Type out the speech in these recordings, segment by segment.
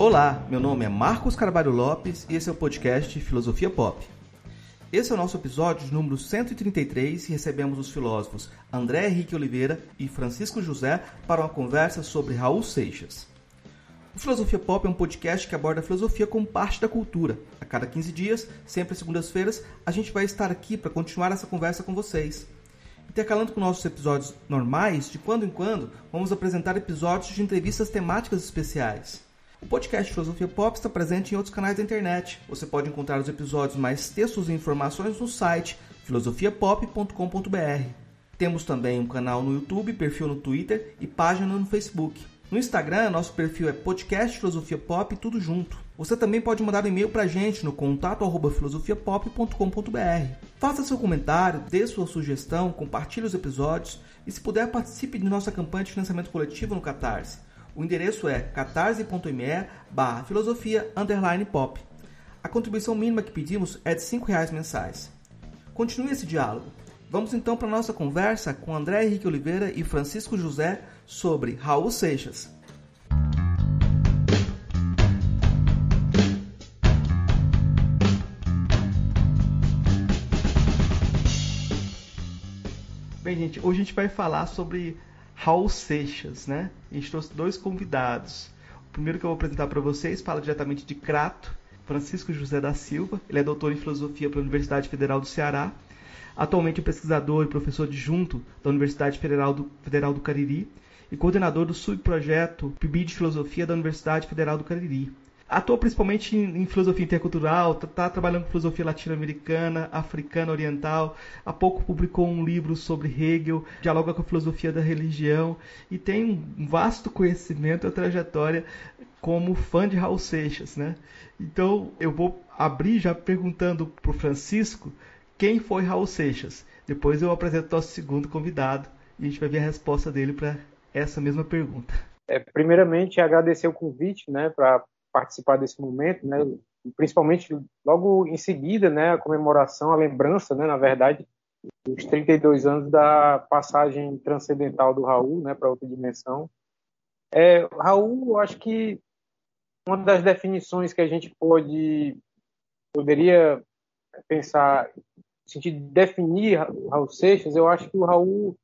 Olá, meu nome é Marcos Carvalho Lopes e esse é o podcast Filosofia Pop. Esse é o nosso episódio número 133 e recebemos os filósofos André Henrique Oliveira e Francisco José para uma conversa sobre Raul Seixas. O Filosofia Pop é um podcast que aborda a filosofia como parte da cultura. A cada 15 dias, sempre às segundas-feiras, a gente vai estar aqui para continuar essa conversa com vocês. Intercalando com nossos episódios normais, de quando em quando, vamos apresentar episódios de entrevistas temáticas especiais. O podcast Filosofia Pop está presente em outros canais da internet. Você pode encontrar os episódios mais textos e informações no site filosofiapop.com.br. Temos também um canal no YouTube, perfil no Twitter e página no Facebook. No Instagram, nosso perfil é podcast Filosofia Pop, tudo junto. Você também pode mandar um e-mail para a gente no contato filosofiapop.com.br. Faça seu comentário, dê sua sugestão, compartilhe os episódios e, se puder, participe de nossa campanha de financiamento coletivo no Catarse. O endereço é catarse.me barra filosofia pop. A contribuição mínima que pedimos é de R$ reais mensais. Continue esse diálogo. Vamos então para a nossa conversa com André Henrique Oliveira e Francisco José sobre Raul Seixas. Bem, gente, hoje a gente vai falar sobre Raul Seixas, né? A gente trouxe dois convidados. O primeiro que eu vou apresentar para vocês fala diretamente de Crato, Francisco José da Silva. Ele é doutor em filosofia pela Universidade Federal do Ceará. Atualmente é pesquisador e professor adjunto da Universidade Federal do, Federal do Cariri e coordenador do subprojeto PIB de Filosofia da Universidade Federal do Cariri. Atua principalmente em, em filosofia intercultural, está tá trabalhando com filosofia latino-americana, africana, oriental. Há pouco publicou um livro sobre Hegel, dialoga com a filosofia da religião e tem um vasto conhecimento e trajetória como fã de Raul Seixas, né? Então eu vou abrir já perguntando para o Francisco quem foi Raul Seixas. Depois eu apresento o nosso segundo convidado e a gente vai ver a resposta dele para essa mesma pergunta. É, primeiramente, agradecer o convite né, para participar desse momento, né, principalmente logo em seguida né, a comemoração, a lembrança, né, na verdade, dos 32 anos da passagem transcendental do Raul né, para outra dimensão. É, Raul, eu acho que uma das definições que a gente pode poderia pensar, no sentido de definir Raul Seixas, eu acho que o Raul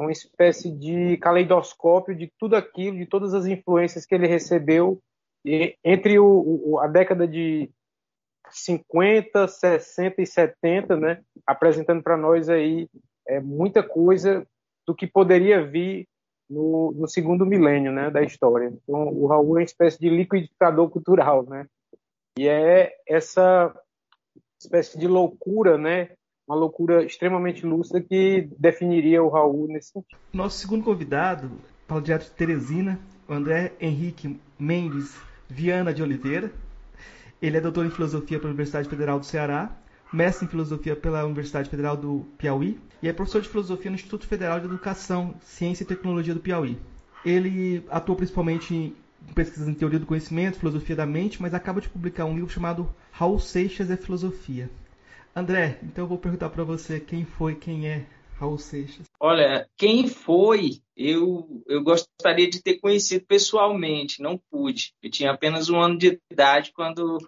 uma espécie de caleidoscópio de tudo aquilo, de todas as influências que ele recebeu entre o, o, a década de 50, 60 e 70, né, apresentando para nós aí é, muita coisa do que poderia vir no, no, segundo milênio né, da história. Então, o Raul é uma espécie de liquidificador cultural, né? E é essa espécie de loucura, né, uma loucura extremamente lúcida que definiria o Raul nesse sentido. Nosso segundo convidado, Paulo Diato de Teresina, o André Henrique Mendes Viana de Oliveira. Ele é doutor em filosofia pela Universidade Federal do Ceará, mestre em filosofia pela Universidade Federal do Piauí e é professor de filosofia no Instituto Federal de Educação, Ciência e Tecnologia do Piauí. Ele atua principalmente em pesquisas em teoria do conhecimento, filosofia da mente, mas acaba de publicar um livro chamado Raul Seixas é Filosofia. André, então eu vou perguntar para você quem foi, quem é Raul Seixas. Olha, quem foi, eu, eu gostaria de ter conhecido pessoalmente, não pude. Eu tinha apenas um ano de idade quando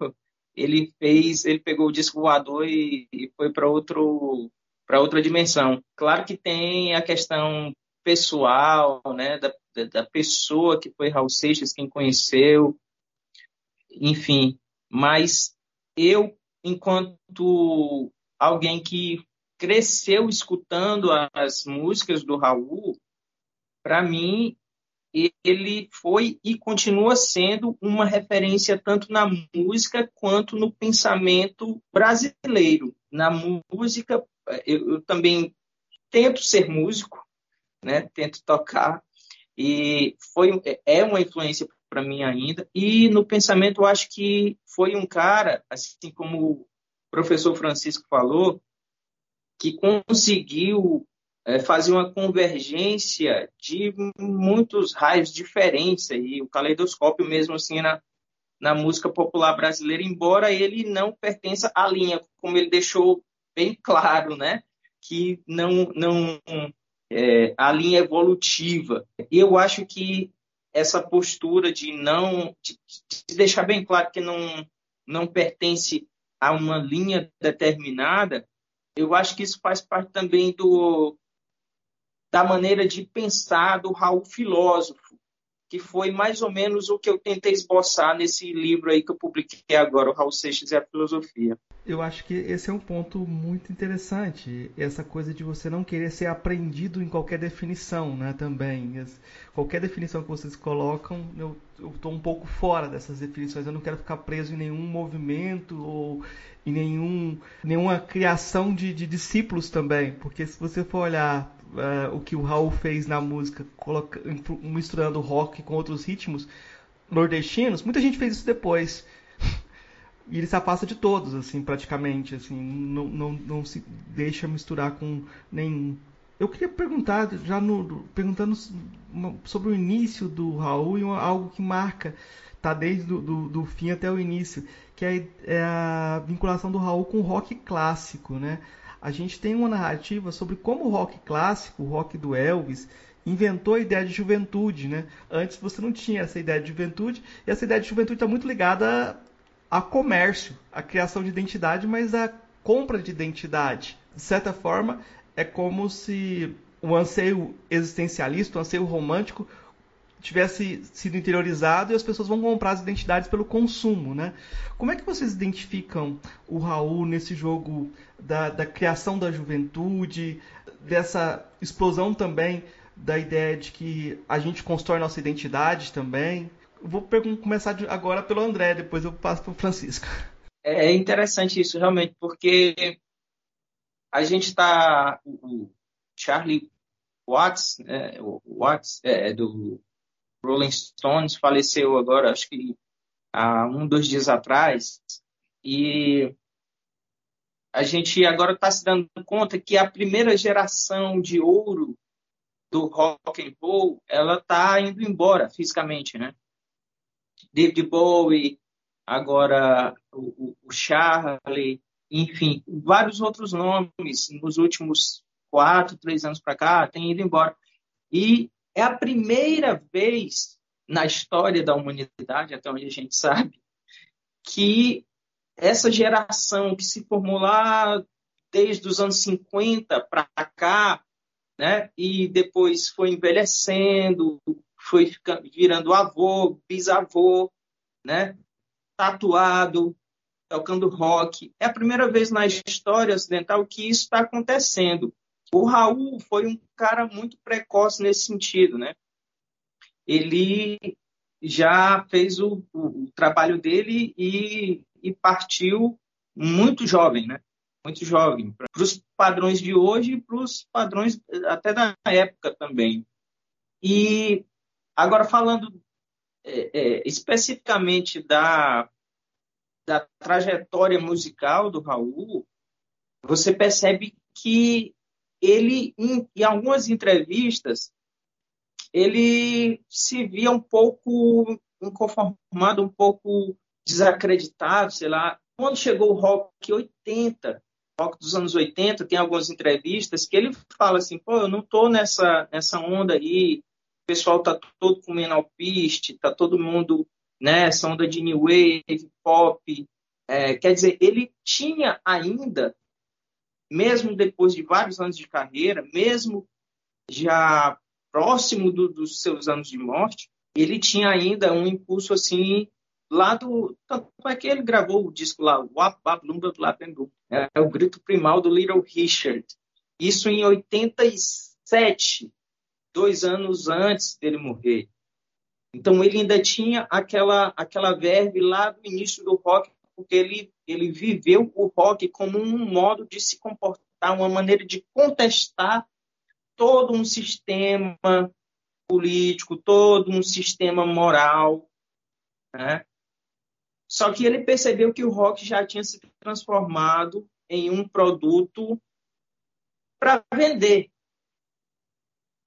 ele fez, ele pegou o disco voador e, e foi para outro para outra dimensão. Claro que tem a questão pessoal, né, da, da pessoa que foi Raul Seixas, quem conheceu, enfim. Mas eu enquanto alguém que cresceu escutando as músicas do Raul, para mim ele foi e continua sendo uma referência tanto na música quanto no pensamento brasileiro. Na música, eu, eu também tento ser músico, né? Tento tocar e foi é uma influência para mim ainda. E no pensamento, eu acho que foi um cara, assim como o professor Francisco falou, que conseguiu é, fazer uma convergência de muitos raios diferentes aí, o caleidoscópio mesmo assim na, na música popular brasileira, embora ele não pertença à linha, como ele deixou bem claro, né? Que não, não é, a linha evolutiva. Eu acho que essa postura de não de, de deixar bem claro que não não pertence a uma linha determinada, eu acho que isso faz parte também do da maneira de pensar do Raul filósofo, que foi mais ou menos o que eu tentei esboçar nesse livro aí que eu publiquei agora, o Raul Seixas e a Filosofia. Eu acho que esse é um ponto muito interessante, essa coisa de você não querer ser aprendido em qualquer definição, né, também. Qualquer definição que vocês colocam, eu estou um pouco fora dessas definições, eu não quero ficar preso em nenhum movimento ou em nenhum, nenhuma criação de, de discípulos também, porque se você for olhar uh, o que o Raul fez na música, coloca, misturando rock com outros ritmos nordestinos, muita gente fez isso depois. e ele se afasta de todos, assim, praticamente, assim, não, não, não se deixa misturar com nenhum. Eu queria perguntar, já no, perguntando sobre o início do Raul e algo que marca, tá desde do, do, do fim até o início, que é, é a vinculação do Raul com o rock clássico, né? A gente tem uma narrativa sobre como o rock clássico, o rock do Elvis, inventou a ideia de juventude, né? Antes você não tinha essa ideia de juventude, e essa ideia de juventude está muito ligada a comércio, a criação de identidade, mas a compra de identidade. De certa forma, é como se o anseio existencialista, o anseio romântico, tivesse sido interiorizado e as pessoas vão comprar as identidades pelo consumo, né? Como é que vocês identificam o Raul nesse jogo da, da criação da juventude, dessa explosão também da ideia de que a gente constrói nossa identidade também? vou começar agora pelo André, depois eu passo para o Francisco. É interessante isso, realmente, porque a gente está. O Charlie Watts, é, o Watts é, do Rolling Stones faleceu agora, acho que há um, dois dias atrás, e a gente agora está se dando conta que a primeira geração de ouro do rock and roll, ela está indo embora fisicamente, né? David Bowie, agora o, o Charlie, enfim, vários outros nomes nos últimos quatro, três anos para cá têm ido embora. E é a primeira vez na história da humanidade, até onde a gente sabe, que essa geração que se formou lá desde os anos 50 para cá, né, e depois foi envelhecendo, foi ficando, virando avô, bisavô, né, tatuado, tocando rock. É a primeira vez na história ocidental que isso está acontecendo. O Raul foi um cara muito precoce nesse sentido, né? Ele já fez o, o, trabalho dele e, e, partiu muito jovem, né? Muito jovem, para os padrões de hoje e para os padrões até da época também. E agora falando é, é, especificamente da, da trajetória musical do Raul, você percebe que ele, em, em algumas entrevistas, ele se via um pouco inconformado, um pouco desacreditado, sei lá. Quando chegou o rock 80, rock dos anos 80, tem algumas entrevistas que ele fala assim, pô, eu não tô nessa, nessa onda aí, o pessoal tá todo comendo alpiste, tá todo mundo nessa onda de new wave, pop. É, quer dizer, ele tinha ainda mesmo depois de vários anos de carreira, mesmo já próximo do, dos seus anos de morte, ele tinha ainda um impulso assim lá do tanto é que ele gravou o disco lá, Wap Wap Lumba Blapendum, é, é o grito primal do Little Richard. Isso em 87, dois anos antes dele morrer. Então ele ainda tinha aquela aquela verve lá do início do rock porque ele, ele viveu o rock como um modo de se comportar, uma maneira de contestar todo um sistema político, todo um sistema moral. Né? Só que ele percebeu que o rock já tinha se transformado em um produto para vender.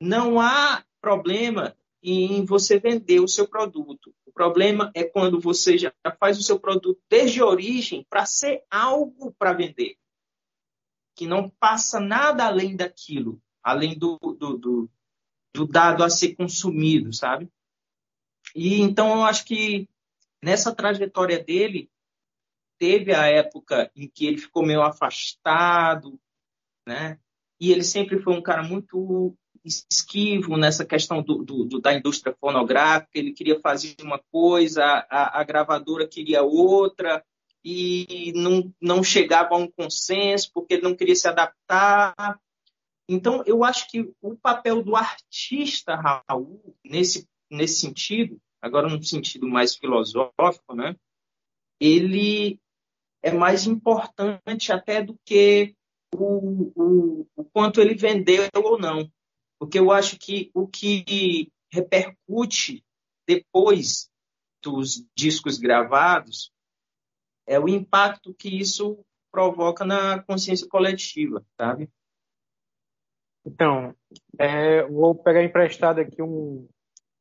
Não há problema em você vender o seu produto. O problema é quando você já faz o seu produto desde origem para ser algo para vender, que não passa nada além daquilo, além do, do, do, do, dado a ser consumido, sabe? E então eu acho que nessa trajetória dele teve a época em que ele ficou meio afastado, né? E ele sempre foi um cara muito esquivo nessa questão do, do, do, da indústria fonográfica. Ele queria fazer uma coisa, a, a gravadora queria outra e não, não chegava a um consenso porque ele não queria se adaptar. Então, eu acho que o papel do artista, Raul, nesse, nesse sentido, agora num sentido mais filosófico, né? ele é mais importante até do que o, o, o quanto ele vendeu ou não. Porque eu acho que o que repercute depois dos discos gravados é o impacto que isso provoca na consciência coletiva, sabe? Então, é, vou pegar emprestado aqui um,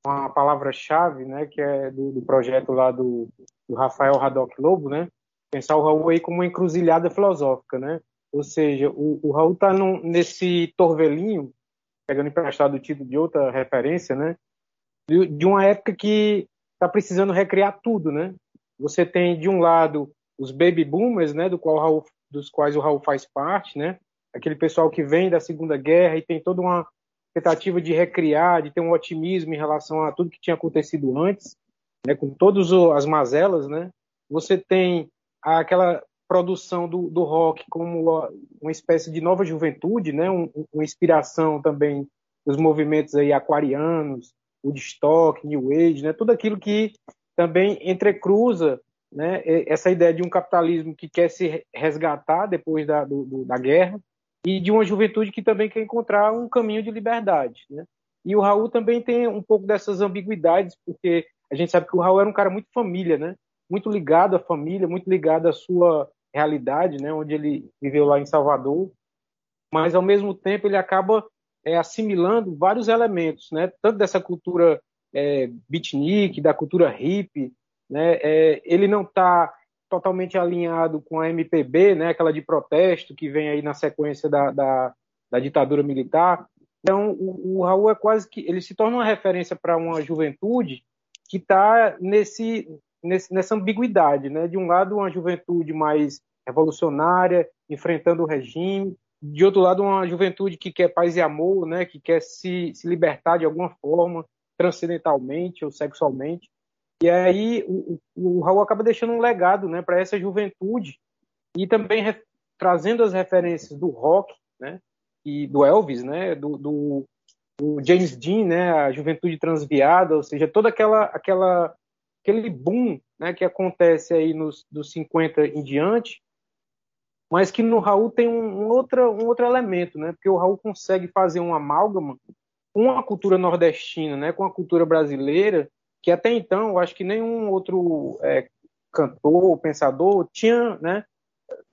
uma palavra-chave, né, que é do, do projeto lá do, do, Rafael Haddock Lobo, né? Pensar o Raul aí como uma encruzilhada filosófica, né? Ou seja, o, o Raul está nesse torvelinho, pegando emprestado o título de outra referência, né? De, de uma época que está precisando recriar tudo, né? Você tem de um lado os baby boomers, né, do qual Raul, dos quais o Raul faz parte, né? Aquele pessoal que vem da Segunda Guerra e tem toda uma tentativa de recriar, de ter um otimismo em relação a tudo que tinha acontecido antes, né, com todas as mazelas, né? Você tem aquela produção do, do rock como uma espécie de nova juventude, né? Um, uma inspiração também dos movimentos aí aquarianos, Woodstock, New Age, né? Tudo aquilo que também entrecruza né, essa ideia de um capitalismo que quer se resgatar depois da, do, do, da guerra e de uma juventude que também quer encontrar um caminho de liberdade. Né? E o Raul também tem um pouco dessas ambiguidades, porque a gente sabe que o Raul era um cara muito família, né? muito ligado à família, muito ligado à sua realidade, né? onde ele viveu lá em Salvador, mas ao mesmo tempo ele acaba é, assimilando vários elementos, né? tanto dessa cultura é, beatnik, da cultura hippie, né? É, ele não está totalmente alinhado com a MPB, né? aquela de protesto que vem aí na sequência da, da, da ditadura militar. Então, o, o, Raul é quase que ele se torna uma referência para uma juventude que está nesse, nesse, nessa ambiguidade, né? De um lado, uma juventude mais revolucionária, enfrentando o regime, de outro lado, uma juventude que quer paz e amor, né? Que quer se, se libertar de alguma forma, transcendentalmente ou sexualmente. E aí o, o Raul acaba deixando um legado né, para essa juventude e também trazendo as referências do rock né, e do Elvis, né, do, do, do, James Dean, né, a juventude transviada, ou seja, toda aquela, aquela aquele boom né, que acontece aí nos dos 50 em diante, mas que no Raul tem um, um, outro, um outro elemento, né, porque o Raul consegue fazer um amálgama com a cultura nordestina, né, com a cultura brasileira, que até então eu acho que nenhum outro é, cantor, pensador tinha, né,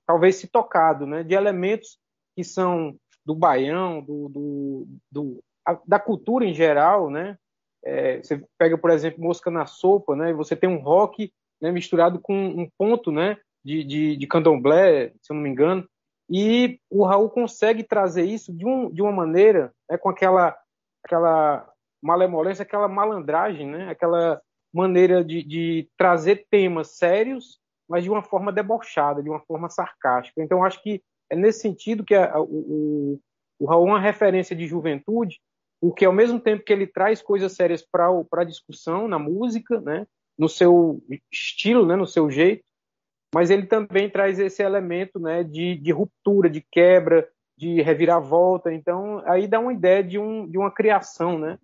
talvez se tocado, né, de elementos que são do baião, do, do, do a, da cultura em geral, né, é, você pega, por exemplo, Mosca na Sopa, né, e você tem um rock né, misturado com um ponto, né, de, de, de candomblé, se eu não me engano, e o Raul consegue trazer isso de, um, de uma maneira, né, com aquela, aquela malemolência, aquela malandragem, né? aquela maneira de, de, trazer temas sérios, mas de uma forma debochada, de uma forma sarcástica. Então, acho que é nesse sentido que a, o, o Raul é uma referência de juventude, porque ao mesmo tempo que ele traz coisas sérias para a discussão na música, né? no seu estilo, né? no seu jeito, mas ele também traz esse elemento né? de, de ruptura, de quebra, de reviravolta. Então, aí dá uma ideia de, um, de uma criação, né?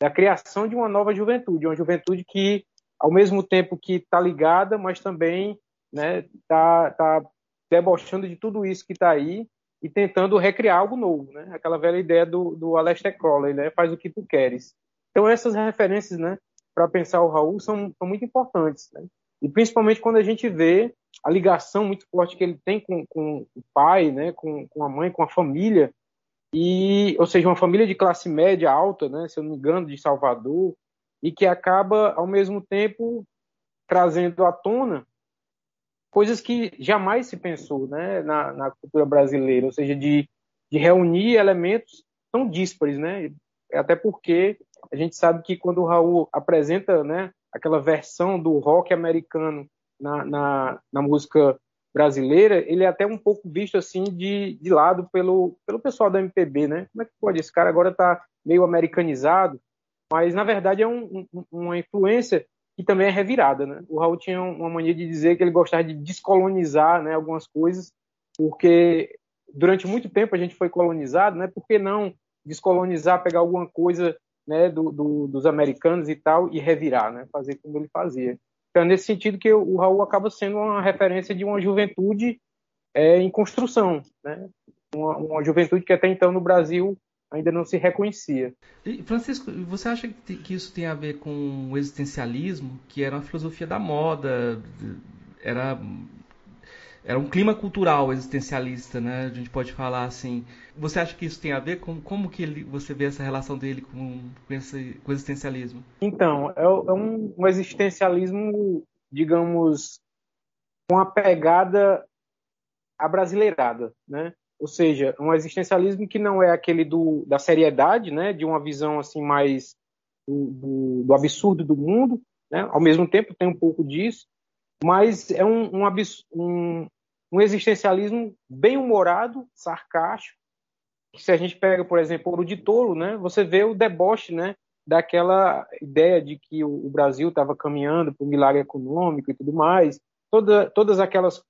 da criação de uma nova juventude, uma juventude que, ao mesmo tempo que está ligada, mas também está né, tá, tá debochando de tudo isso que está aí e tentando recriar algo novo, né? Aquela velha ideia do, do Aleister Crowley, né? Faz o que tu queres. Então essas referências, né, para pensar o Raul são, são muito importantes, né? E principalmente quando a gente vê a ligação muito forte que ele tem com, com o pai, né, com, com a mãe, com a família, e ou seja uma família de classe média alta, né, se eu não me engano, de Salvador, e que acaba ao mesmo tempo trazendo à tona coisas que jamais se pensou, né, na, na cultura brasileira, ou seja, de, de reunir elementos tão díspares, né, até porque a gente sabe que quando o Raul apresenta né, aquela versão do rock americano na, na, na música brasileira, ele é até um pouco visto assim de, de lado pelo, pelo pessoal da MPB, né? Como é que pode? Esse cara agora está meio americanizado, mas na verdade é um, um, uma influência que também é revirada, né? O Raul tinha uma mania de dizer que ele gostava de descolonizar, né, algumas coisas, porque durante muito tempo a gente foi colonizado, né? Por que não descolonizar, pegar alguma coisa, né, do, do, dos americanos e tal e revirar, né? Fazer como ele fazia. Então, é nesse sentido que o Raul acaba sendo uma referência de uma juventude é, em construção, né? Uma, uma, juventude que até então no Brasil ainda não se reconhecia. E, Francisco, você acha que isso tem a ver com o existencialismo, que era uma filosofia da moda, era era um clima cultural existencialista, né? A gente pode falar assim. Você acha que isso tem a ver com como que ele, você vê essa relação dele com, com esse com o existencialismo? Então, é, é um, um, existencialismo, digamos, com a pegada abrasileirada, né? Ou seja, um existencialismo que não é aquele do, da seriedade, né? De uma visão assim mais do, do, do absurdo do mundo, né? Ao mesmo tempo tem um pouco disso, mas é um, um, um, um existencialismo bem humorado, sarcástico. Se a gente pega, por exemplo, o de Tolo, né, você vê o deboche né, daquela ideia de que o, Brasil estava caminhando para um milagre econômico e tudo mais, Toda, todas aquelas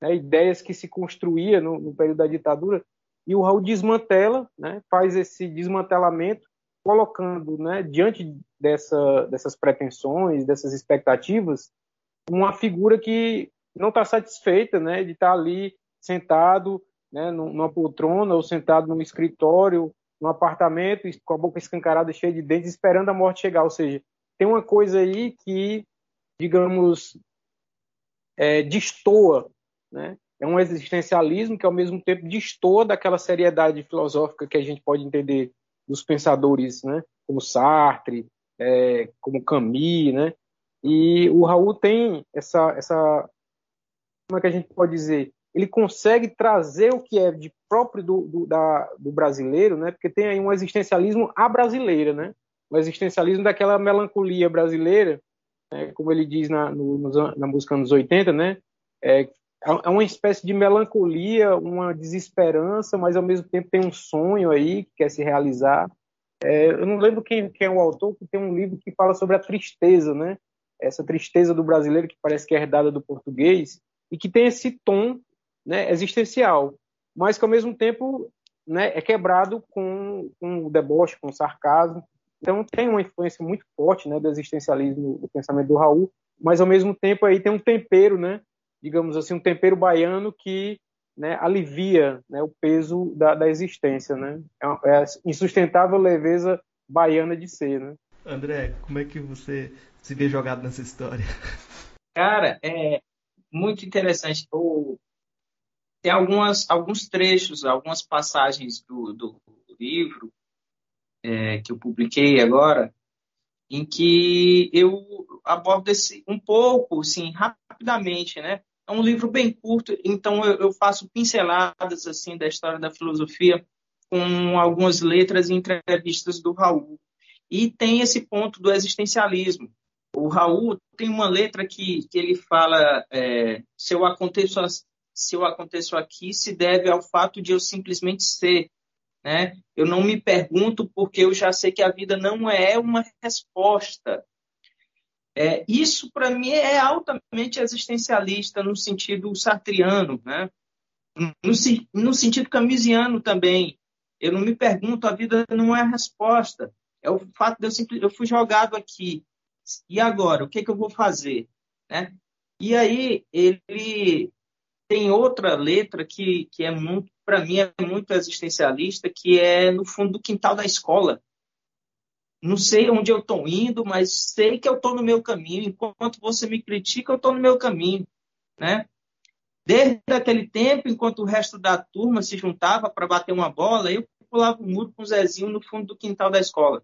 né, ideias que se construía no, no, período da ditadura, e o Raul desmantela, né, faz esse desmantelamento, colocando né, diante dessa, dessas pretensões, dessas expectativas, uma figura que não está satisfeita né, de estar tá ali sentado né, numa poltrona ou sentado num escritório, num apartamento, com a boca escancarada, cheia de dentes, esperando a morte chegar. Ou seja, tem uma coisa aí que, digamos, é, destoa, né? É um existencialismo que, ao mesmo tempo, destoa daquela seriedade filosófica que a gente pode entender dos pensadores, né? Como Sartre, é, como Camus, né? E o Raul tem essa, essa, como é que a gente pode dizer? Ele consegue trazer o que é de próprio do, do, da, do brasileiro, né? Porque tem aí um existencialismo à brasileira, né? O existencialismo daquela melancolia brasileira, né? como ele diz na, no, na música dos 80, né? É, é uma espécie de melancolia, uma desesperança, mas ao mesmo tempo tem um sonho aí que quer se realizar. É, eu não lembro quem, quem é o autor, que tem um livro que fala sobre a tristeza, né? essa tristeza do brasileiro que parece que é herdada do português e que tem esse tom né, existencial, mas que ao mesmo tempo né, é quebrado com, com o deboche, com o sarcasmo. Então tem uma influência muito forte né, do existencialismo, do pensamento do Raul, mas ao mesmo tempo aí tem um tempero, né, digamos assim, um tempero baiano que né, alivia né, o peso da, da existência, né? É, é a insustentável leveza baiana de ser, né? André, como é que você se vê jogado nessa história? Cara, é muito interessante. O, tem algumas, alguns trechos, algumas passagens do, do livro é, que eu publiquei agora, em que eu abordo esse um pouco, assim, rapidamente, né? É um livro bem curto, então eu, eu faço pinceladas assim da história da filosofia com algumas letras e entrevistas do Raul. E tem esse ponto do existencialismo. O Raul tem uma letra que, que ele fala: é, se, eu aconteço, se eu aconteço aqui, se deve ao fato de eu simplesmente ser. Né? Eu não me pergunto porque eu já sei que a vida não é uma resposta. É, isso, para mim, é altamente existencialista no sentido sartriano, né? no, no sentido camusiano também. Eu não me pergunto, a vida não é a resposta. É o fato de eu simplesmente eu fui jogado aqui. E agora, o que, que eu vou fazer? Né? E aí ele tem outra letra que, que é muito, para mim, é muito existencialista, que é no fundo do quintal da escola. Não sei onde eu estou indo, mas sei que eu estou no meu caminho. Enquanto você me critica, eu estou no meu caminho. Né? Desde aquele tempo, enquanto o resto da turma se juntava para bater uma bola, eu pulava o muro com o Zezinho no fundo do quintal da escola.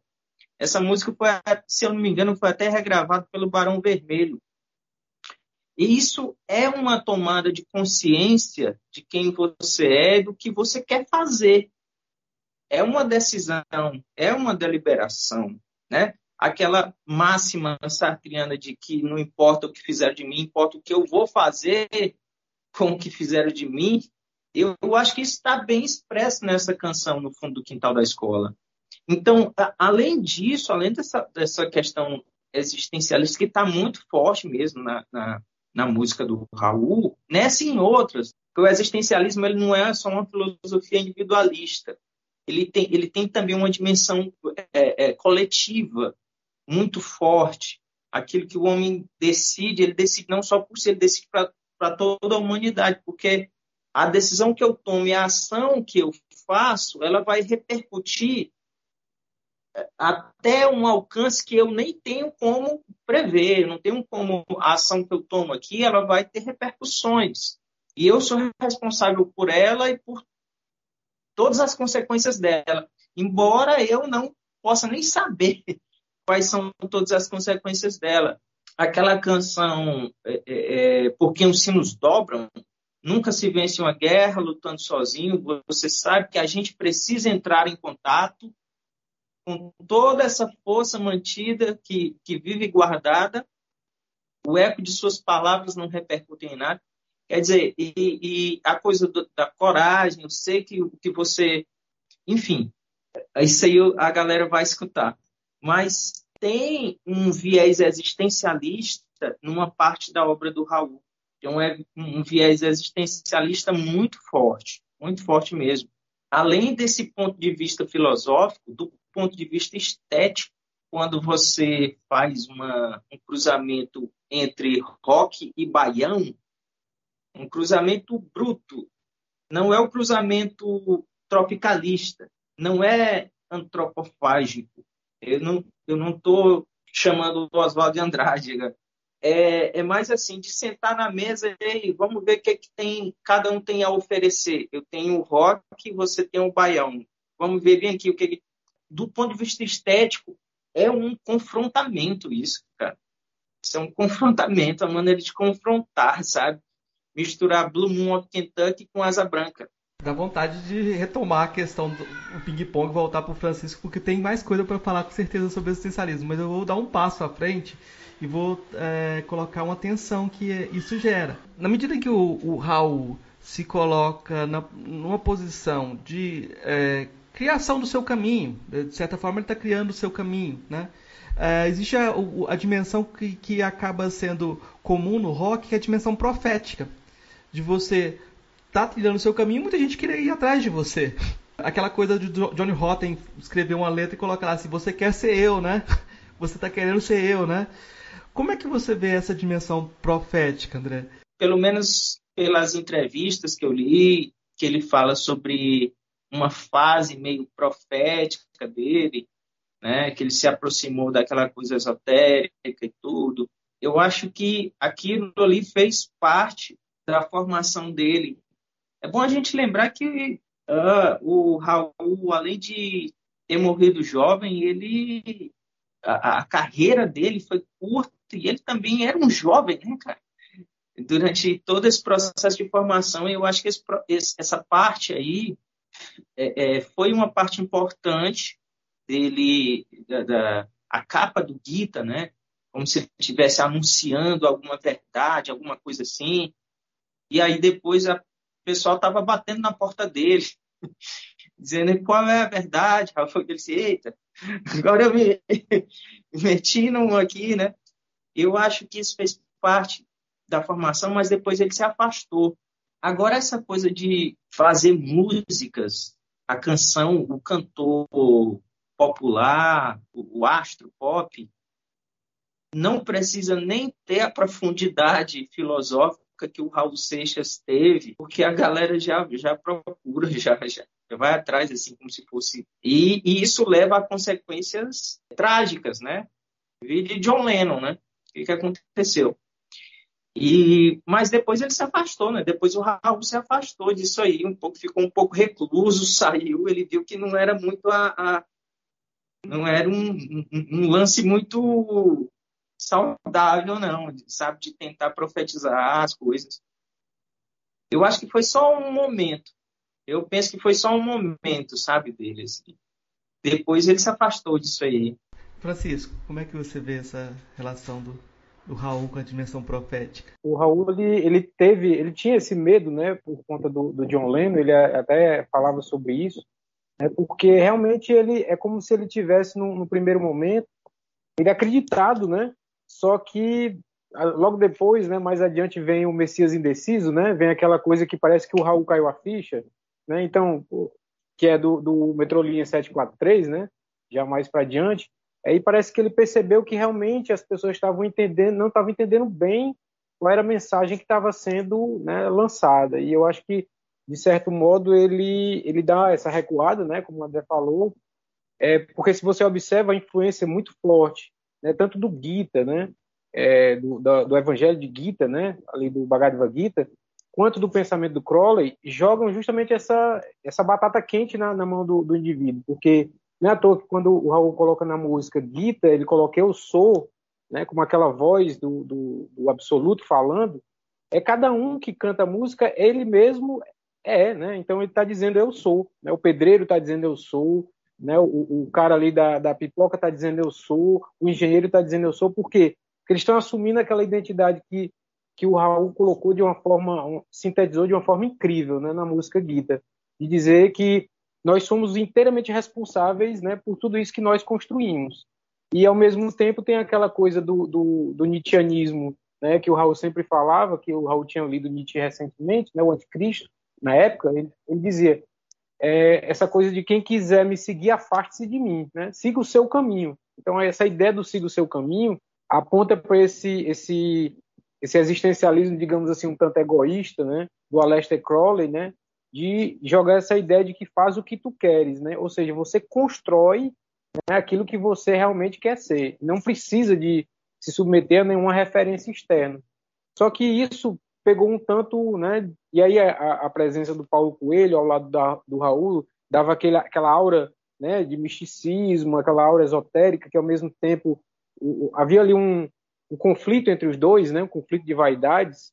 Essa música foi, se eu não me engano, foi até regravada pelo Barão Vermelho. E isso é uma tomada de consciência de quem você é, do que você quer fazer. É uma decisão, é uma deliberação, né? Aquela máxima sartriana de que não importa o que fizeram de mim, importa o que eu vou fazer com o que fizeram de mim. Eu, eu acho que isso está bem expresso nessa canção, no fundo do quintal da escola. Então, a, além disso, além dessa, dessa questão existencialista que está muito forte mesmo na, na, na, música do Raul, nessa e em outras, o existencialismo ele não é só uma filosofia individualista, ele tem, ele tem também uma dimensão é, é, coletiva muito forte. Aquilo que o homem decide, ele decide não só por si, ele decide para toda a humanidade, porque a decisão que eu tomo e a ação que eu faço, ela vai repercutir é, até um alcance que eu nem tenho como prever, não tenho como a ação que eu tomo aqui, ela vai ter repercussões. E eu sou responsável por ela e por todas as consequências dela, embora eu não possa nem saber quais são todas as consequências dela. Aquela canção é, é, é, Por que os sinos dobram, nunca se vence uma guerra lutando sozinho, você sabe que a gente precisa entrar em contato com toda essa força mantida que, que vive guardada, o eco de suas palavras não repercute em nada. Quer dizer, e, e a coisa do, da coragem, eu sei que, que você. Enfim, isso aí a galera vai escutar. Mas tem um viés existencialista numa parte da obra do Raul. Tem um, um viés existencialista muito forte, muito forte mesmo. Além desse ponto de vista filosófico, do ponto de vista estético, quando você faz uma, um cruzamento entre rock e baião, um cruzamento bruto, não é o cruzamento tropicalista, não é antropofágico. Eu não eu não estou chamando o Oswaldo de Andrade, né? é, é, mais assim de sentar na mesa e vamos ver o que, é que tem cada um tem a oferecer. Eu tenho o rock, você tem o baião. Vamos ver bem aqui o que do ponto de vista estético é um confrontamento isso, cara. Isso é um confrontamento, a maneira de confrontar, sabe? Misturar Blue Moon of Kentucky com Asa Branca. Dá vontade de retomar a questão do ping-pong e voltar para o Francisco, porque tem mais coisa para falar com certeza sobre existencialismo. Mas eu vou dar um passo à frente e vou é, colocar uma tensão que isso gera. Na medida que o, o Raul se coloca na, numa posição de é, criação do seu caminho, de certa forma ele está criando o seu caminho, né? É, existe a, a dimensão que, que acaba sendo comum no rock, que é a dimensão profética de você tá trilhando o seu caminho, muita gente queria ir atrás de você. Aquela coisa de Johnny Rotten escrever uma letra e colocar lá, se você quer ser eu, né? Você tá querendo ser eu, né? Como é que você vê essa dimensão profética, André? Pelo menos pelas entrevistas que eu li, que ele fala sobre uma fase meio profética dele, né, que ele se aproximou daquela coisa esotérica e tudo. Eu acho que aquilo ali fez parte da formação dele. É bom a gente lembrar que uh, o Raul, além de ter morrido jovem, ele a, a, carreira dele foi curta e ele também era um jovem, né, cara? Durante todo esse processo de formação, eu acho que esse, essa parte aí é, é, foi uma parte importante dele, da, da, a capa do Gita, né? Como se estivesse anunciando alguma verdade, alguma coisa assim. E aí depois o pessoal estava batendo na porta dele, dizendo qual é a verdade. Aí foi ele disse, eita, agora eu me meti num aqui, né? Eu acho que isso fez parte da formação, mas depois ele se afastou. Agora essa coisa de fazer músicas, a canção, o cantor popular, o astro pop, não precisa nem ter a profundidade filosófica que o Raul Seixas teve, porque a galera já, já procura, já, já vai atrás, assim, como se fosse. E, e isso leva a consequências trágicas, né? Vi de John Lennon, né? O que, que aconteceu? E, mas depois ele se afastou, né? Depois o Raul se afastou disso aí, um pouco, ficou um pouco recluso, saiu, ele viu que não era muito a, a não era um, um, um, lance muito saudável, não, sabe, de tentar profetizar as coisas. Eu acho que foi só um momento. eu penso que foi só um momento, sabe, dele. Assim. Depois ele se afastou disso aí. Francisco, como é que você vê essa relação do, do Raul com a dimensão profética? O Raul ele, ele teve, ele tinha esse medo, né, por conta do, do John Lennon. Ele até falava sobre isso, né, porque realmente ele é como se ele tivesse no, no primeiro momento ele acreditado, né? Só que logo depois, né, mais adiante vem o Messias indeciso, né? Vem aquela coisa que parece que o Raul caiu a ficha, né? Então, que é do, do Metrolinha 743, né? Já mais para adiante. Aí parece que ele percebeu que realmente as pessoas estavam entendendo, não estavam entendendo bem qual era a mensagem que estava sendo né, lançada. E eu acho que, de certo modo, ele, ele dá essa recuada, né, como o André falou, é, porque se você observa a influência muito forte, né, tanto do Gita, né, é, do, do, do, Evangelho de Gita, né, ali do Bhagavad Gita, quanto do pensamento do Crowley, jogam justamente essa, essa batata quente na, na mão do, do, indivíduo, porque não é à toa que quando o Raul coloca na música Gita, ele coloca eu sou, né, como aquela voz do, do, do absoluto falando, é cada um que canta a música, ele mesmo é, né? Então ele está dizendo eu sou, né? O pedreiro está dizendo eu sou, né? O, o cara ali da, da pipoca está dizendo eu sou, o engenheiro está dizendo eu sou, por quê? Porque eles estão assumindo aquela identidade que, que o Raul colocou de uma forma, um, sintetizou de uma forma incrível né, na música Guita, de dizer que nós somos inteiramente responsáveis né, por tudo isso que nós construímos. E, ao mesmo tempo, tem aquela coisa do, do, do Nietzscheanismo, né, que o Raul sempre falava, que o Raul tinha lido Nietzsche recentemente, né, o Anticristo, na época, ele, ele dizia é, essa coisa de quem quiser me seguir, afaste-se de mim, né? siga o seu caminho. Então, essa ideia do siga o seu caminho aponta para esse, esse, esse existencialismo, digamos assim, um tanto egoísta, né? do Aleister Crowley, né? de jogar essa ideia de que faz o que tu queres, né? ou seja, você constrói né, aquilo que você realmente quer ser. Não precisa de se submeter a nenhuma referência externa. Só que isso pegou um tanto, né? E aí a, a presença do Paulo Coelho ao lado da, do Raul dava aquele, aquela aura, né? De misticismo, aquela aura esotérica que ao mesmo tempo havia ali um, um conflito entre os dois, né? Um conflito de vaidades.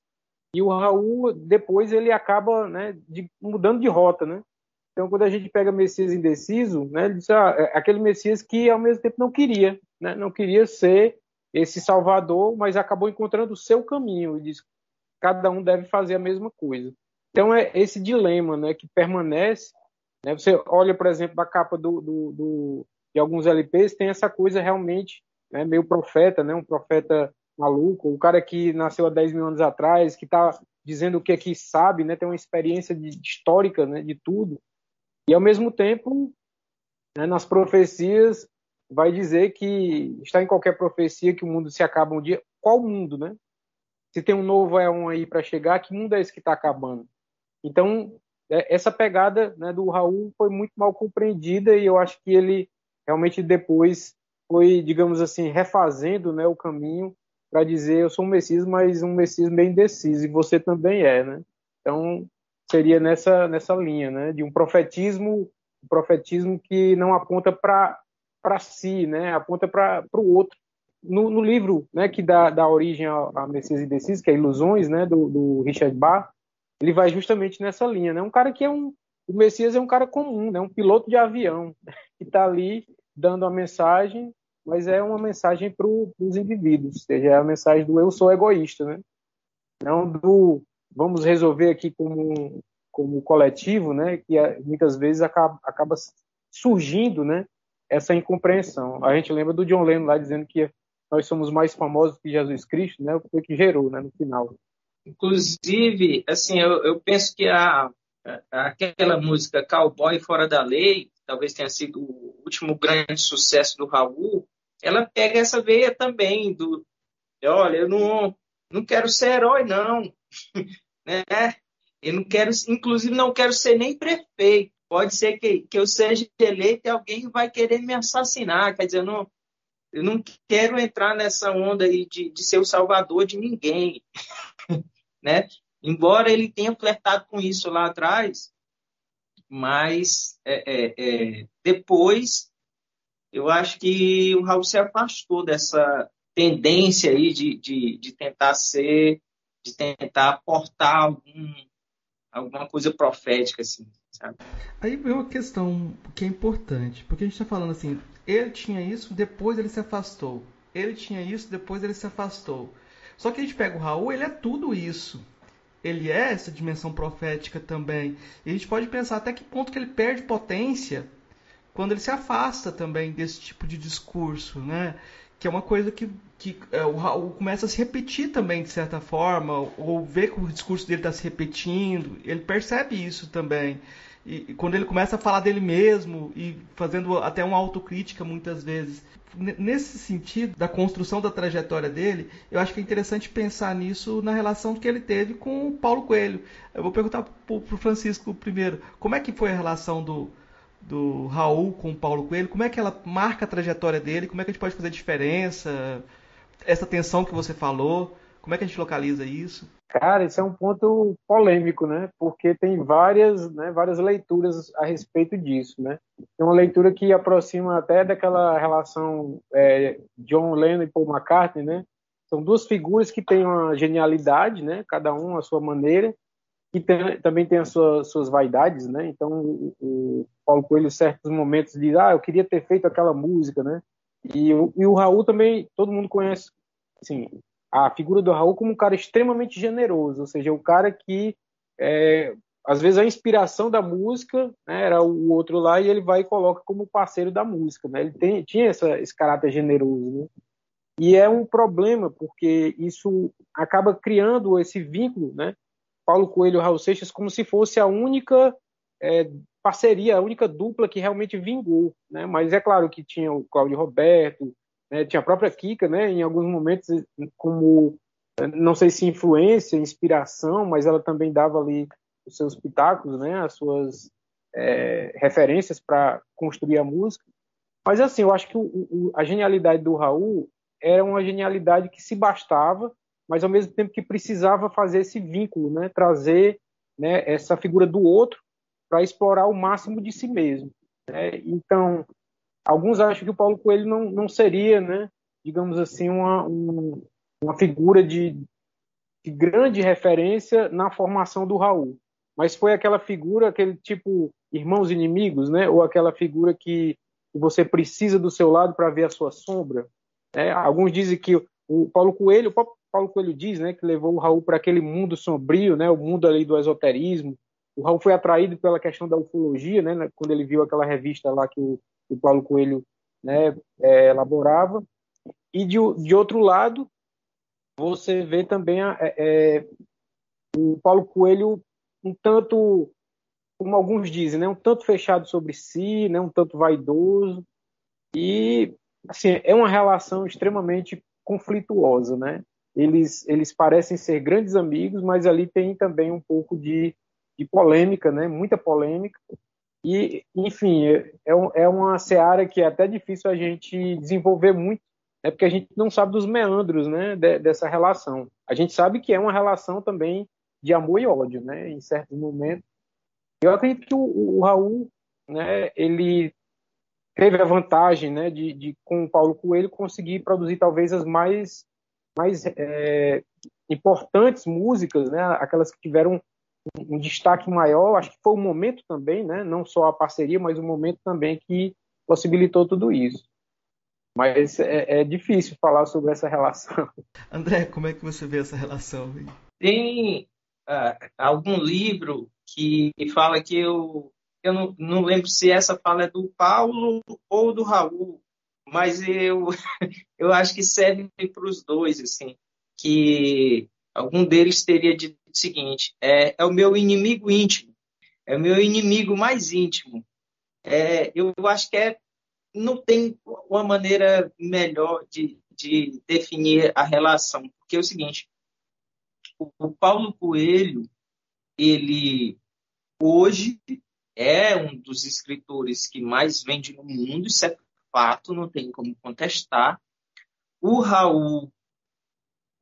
E o Raul depois ele acaba, né? De, mudando de rota, né? Então, quando a gente pega Messias indeciso, né, ele ah, é aquele Messias que ao mesmo tempo não queria, né, não queria ser esse Salvador, mas acabou encontrando o seu caminho. E diz, cada um deve fazer a mesma coisa. Então é esse dilema né, que permanece. Né? Você olha, por exemplo, a capa do, do, do, de alguns LPs, tem essa coisa realmente né, meio profeta, né, um profeta maluco, o cara que nasceu há 10 mil anos atrás, que está dizendo o que é que sabe, né, tem uma experiência de, histórica né, de tudo. E, ao mesmo tempo, né, nas profecias, vai dizer que está em qualquer profecia que o mundo se acaba um dia. Qual mundo, né? Se tem um novo é um aí para chegar, que mundo é esse que está acabando? Então, é, essa pegada né, do Raul foi muito mal compreendida e eu acho que ele realmente depois foi, digamos assim, refazendo né, o caminho para dizer eu sou um Messias, mas um Messias bem indeciso, e você também é, né? Então, seria nessa, nessa linha, né? De um profetismo, um profetismo que não aponta para si, né? Aponta para o outro, no, no, livro né, que dá, dá origem a, Messias Indeciso, que é Ilusões, né, do, do, Richard Barr, ele vai justamente nessa linha. Né? Um cara que é um. O Messias é um cara comum, né, um piloto de avião, que está ali dando a mensagem, mas é uma mensagem para os indivíduos, ou seja, é a mensagem do eu sou egoísta, né? não do vamos resolver aqui como, como coletivo, né, que é, muitas vezes acaba, acaba surgindo né, essa incompreensão. A gente lembra do John Lennon lá dizendo que nós somos mais famosos que Jesus Cristo, né? Foi que gerou, né? No final. Inclusive, assim, eu, eu penso que a, a, aquela música Cowboy Fora da Lei, talvez tenha sido o último grande sucesso do Raul, ela pega essa veia também do, olha, eu não, não quero ser herói, não, né? Eu não quero, inclusive, não quero ser nem prefeito. Pode ser que, que eu seja eleito e alguém vai querer me assassinar. Quer dizer, eu não, eu não quero entrar nessa onda aí de, de ser o salvador de ninguém, né? Embora ele tenha flertado com isso lá atrás, mas é, é, é, depois eu acho que o Raul se afastou dessa tendência aí de, de, de tentar ser, de tentar aportar algum, alguma coisa profética, assim, sabe? Aí vem uma questão que é importante, porque a gente está falando assim, ele tinha isso, depois ele se afastou. Ele tinha isso, depois ele se afastou. Só que a gente pega o Raul, ele é tudo isso. Ele é essa dimensão profética também. E a gente pode pensar até que ponto que ele perde potência quando ele se afasta também desse tipo de discurso, né? Que é uma coisa que, que é, o Raul começa a se repetir também, de certa forma, ou vê que o discurso dele está se repetindo, ele percebe isso também. E, e, quando ele começa a falar dele mesmo e fazendo até uma autocrítica muitas vezes. Nesse sentido, da construção da trajetória dele, eu acho que é interessante pensar nisso na relação que ele teve com o Paulo Coelho. Eu vou perguntar para o Francisco primeiro, como é que foi a relação do, do Raul com o Paulo Coelho, como é que ela marca a trajetória dele, como é que a gente pode fazer diferença, essa tensão que você falou, como é que a gente localiza isso? Cara, isso é um ponto polêmico, né? Porque tem várias, né, várias leituras a respeito disso, né? Tem uma leitura que aproxima até daquela relação é, John Lennon e Paul McCartney, né? São duas figuras que têm uma genialidade, né? Cada um à sua maneira, que tem, também tem as suas, suas, vaidades, né? Então, o, Paulo Coelho, em certos momentos, diz: Ah, eu queria ter feito aquela música, né? E, e o Raul também, todo mundo conhece, assim, a figura do Raul como um cara extremamente generoso, ou seja, o cara que, é, às vezes, a inspiração da música né, era o outro lá e ele vai e coloca como parceiro da música, né? Ele tem, tinha essa, esse caráter generoso, né? E é um problema, porque isso acaba criando esse vínculo, né? Paulo Coelho e Raul Seixas como se fosse a única é, parceria, a única dupla que realmente vingou, né? Mas é claro que tinha o Cláudio Roberto, né? tinha a própria Kika, né? Em alguns momentos como não sei se influência, inspiração, mas ela também dava ali os seus pitacos, né? As suas é, referências para construir a música. Mas assim, eu acho que o, o, a genialidade do Raul era uma genialidade que se bastava mas ao mesmo tempo que precisava fazer esse vínculo, né? trazer né, essa figura do outro para explorar o máximo de si mesmo. Né? Então, alguns acham que o Paulo Coelho não, não seria, né, digamos assim, uma, um, uma figura de, de grande referência na formação do Raul, mas foi aquela figura, aquele tipo irmãos inimigos, né? ou aquela figura que, você precisa do seu lado para ver a sua sombra. Né? Alguns dizem que o Paulo Coelho, o Paulo Coelho diz, né, que levou o Raul para aquele mundo sombrio, né, o mundo ali do esoterismo. O Raul foi atraído pela questão da ufologia, né, quando ele viu aquela revista lá que o, o Paulo Coelho né, é, elaborava. E de, de outro lado, você vê também a, é, é, o Paulo Coelho um tanto, como alguns dizem, né, um tanto fechado sobre si, né, um tanto vaidoso. E assim, é uma relação extremamente conflituosa, né? eles, eles parecem ser grandes amigos, mas ali tem também um pouco de, de polêmica, né? muita polêmica. E, enfim, é, é, é uma seara que é até difícil a gente desenvolver muito, né? porque a gente não sabe dos meandros né? De, dessa relação. A gente sabe que é uma relação também de amor e ódio, né? em certos momentos. Eu acredito que o, o Raul, né, ele teve a vantagem né, de, de, com o Paulo Coelho, conseguir produzir talvez as mais mais é, importantes músicas, né, aquelas que tiveram um, destaque maior, acho que foi o momento também, né, não só a parceria, mas o momento também que possibilitou tudo isso. Mas é, é difícil falar sobre essa relação. André, como é que você vê essa relação? Tem uh, algum livro que fala que eu eu não, não lembro se essa fala é do Paulo ou do Raul, mas eu, eu acho que serve para os dois, assim, que algum deles teria dito o seguinte, é, é o meu inimigo íntimo, é o meu inimigo mais íntimo. É, eu, acho que é, não tem uma maneira melhor de, de definir a relação, porque é o seguinte, o, o Paulo Coelho, ele hoje é um dos escritores que mais vende no mundo, isso é fato, não tem como contestar. O Raul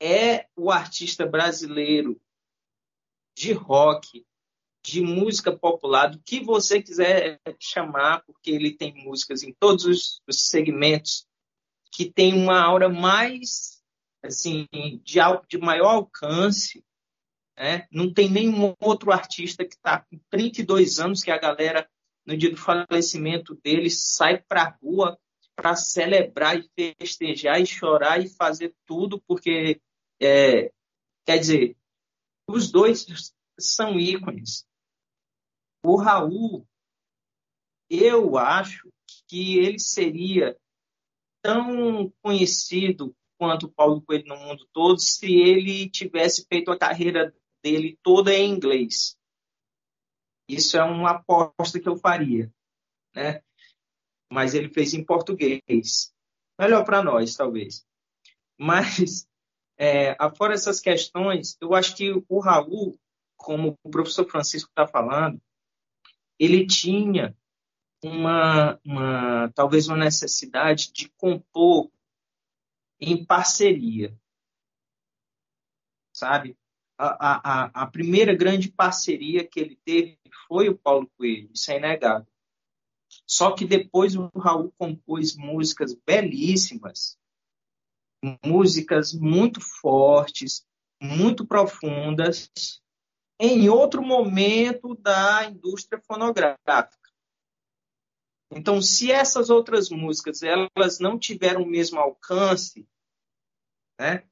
é o artista brasileiro de rock, de música popular, do que você quiser chamar, porque ele tem músicas em todos os, segmentos que tem uma aura mais assim de, de maior alcance né? não tem nenhum outro artista que está com 32 anos que a galera, no dia do falecimento dele, sai para a rua para celebrar e festejar e chorar e fazer tudo, porque, é, quer dizer, os dois são ícones. O Raul, eu acho que ele seria tão conhecido quanto Paulo Coelho no mundo todo se ele tivesse feito a carreira dele toda em inglês. Isso é uma aposta que eu faria, né? Mas ele fez em português. Melhor para nós, talvez. Mas, é, afora essas questões, eu acho que o Raul, como o professor Francisco está falando, ele tinha uma, uma, talvez uma necessidade de compor em parceria, sabe? A, a, a primeira grande parceria que ele teve foi o Paulo Coelho, isso é inegável. Só que depois o Raul compôs músicas belíssimas, músicas muito fortes, muito profundas, em outro momento da indústria fonográfica. Então, se essas outras músicas elas não tiveram o mesmo alcance, né,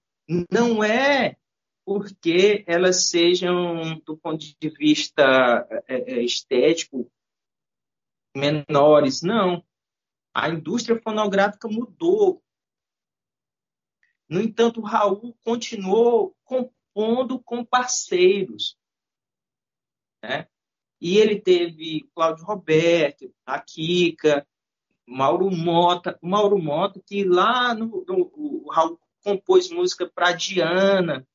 não é porque elas sejam, do ponto de vista é, é, estético, menores. Não. A indústria fonográfica mudou. No entanto, o Raul continuou compondo com parceiros. Né? E ele teve Cláudio Roberto, a Kika, Mauro Mota, Mauro Mota, que lá no, no o Raul compôs música para Diana,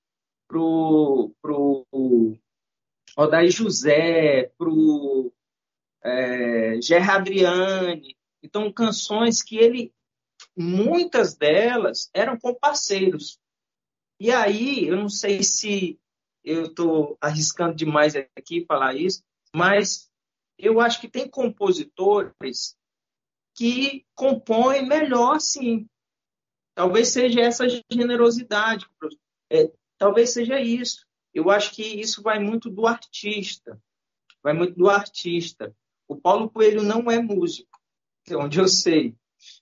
para o Odair José, para o é, Adriane. Então, canções que ele, muitas delas eram com parceiros. E aí, eu não sei se eu estou arriscando demais aqui falar isso, mas eu acho que tem compositores que compõem melhor, sim. Talvez seja essa generosidade, é, talvez seja isso. Eu acho que isso vai muito do artista, vai muito do artista. O Paulo Coelho não é músico, é onde eu sei.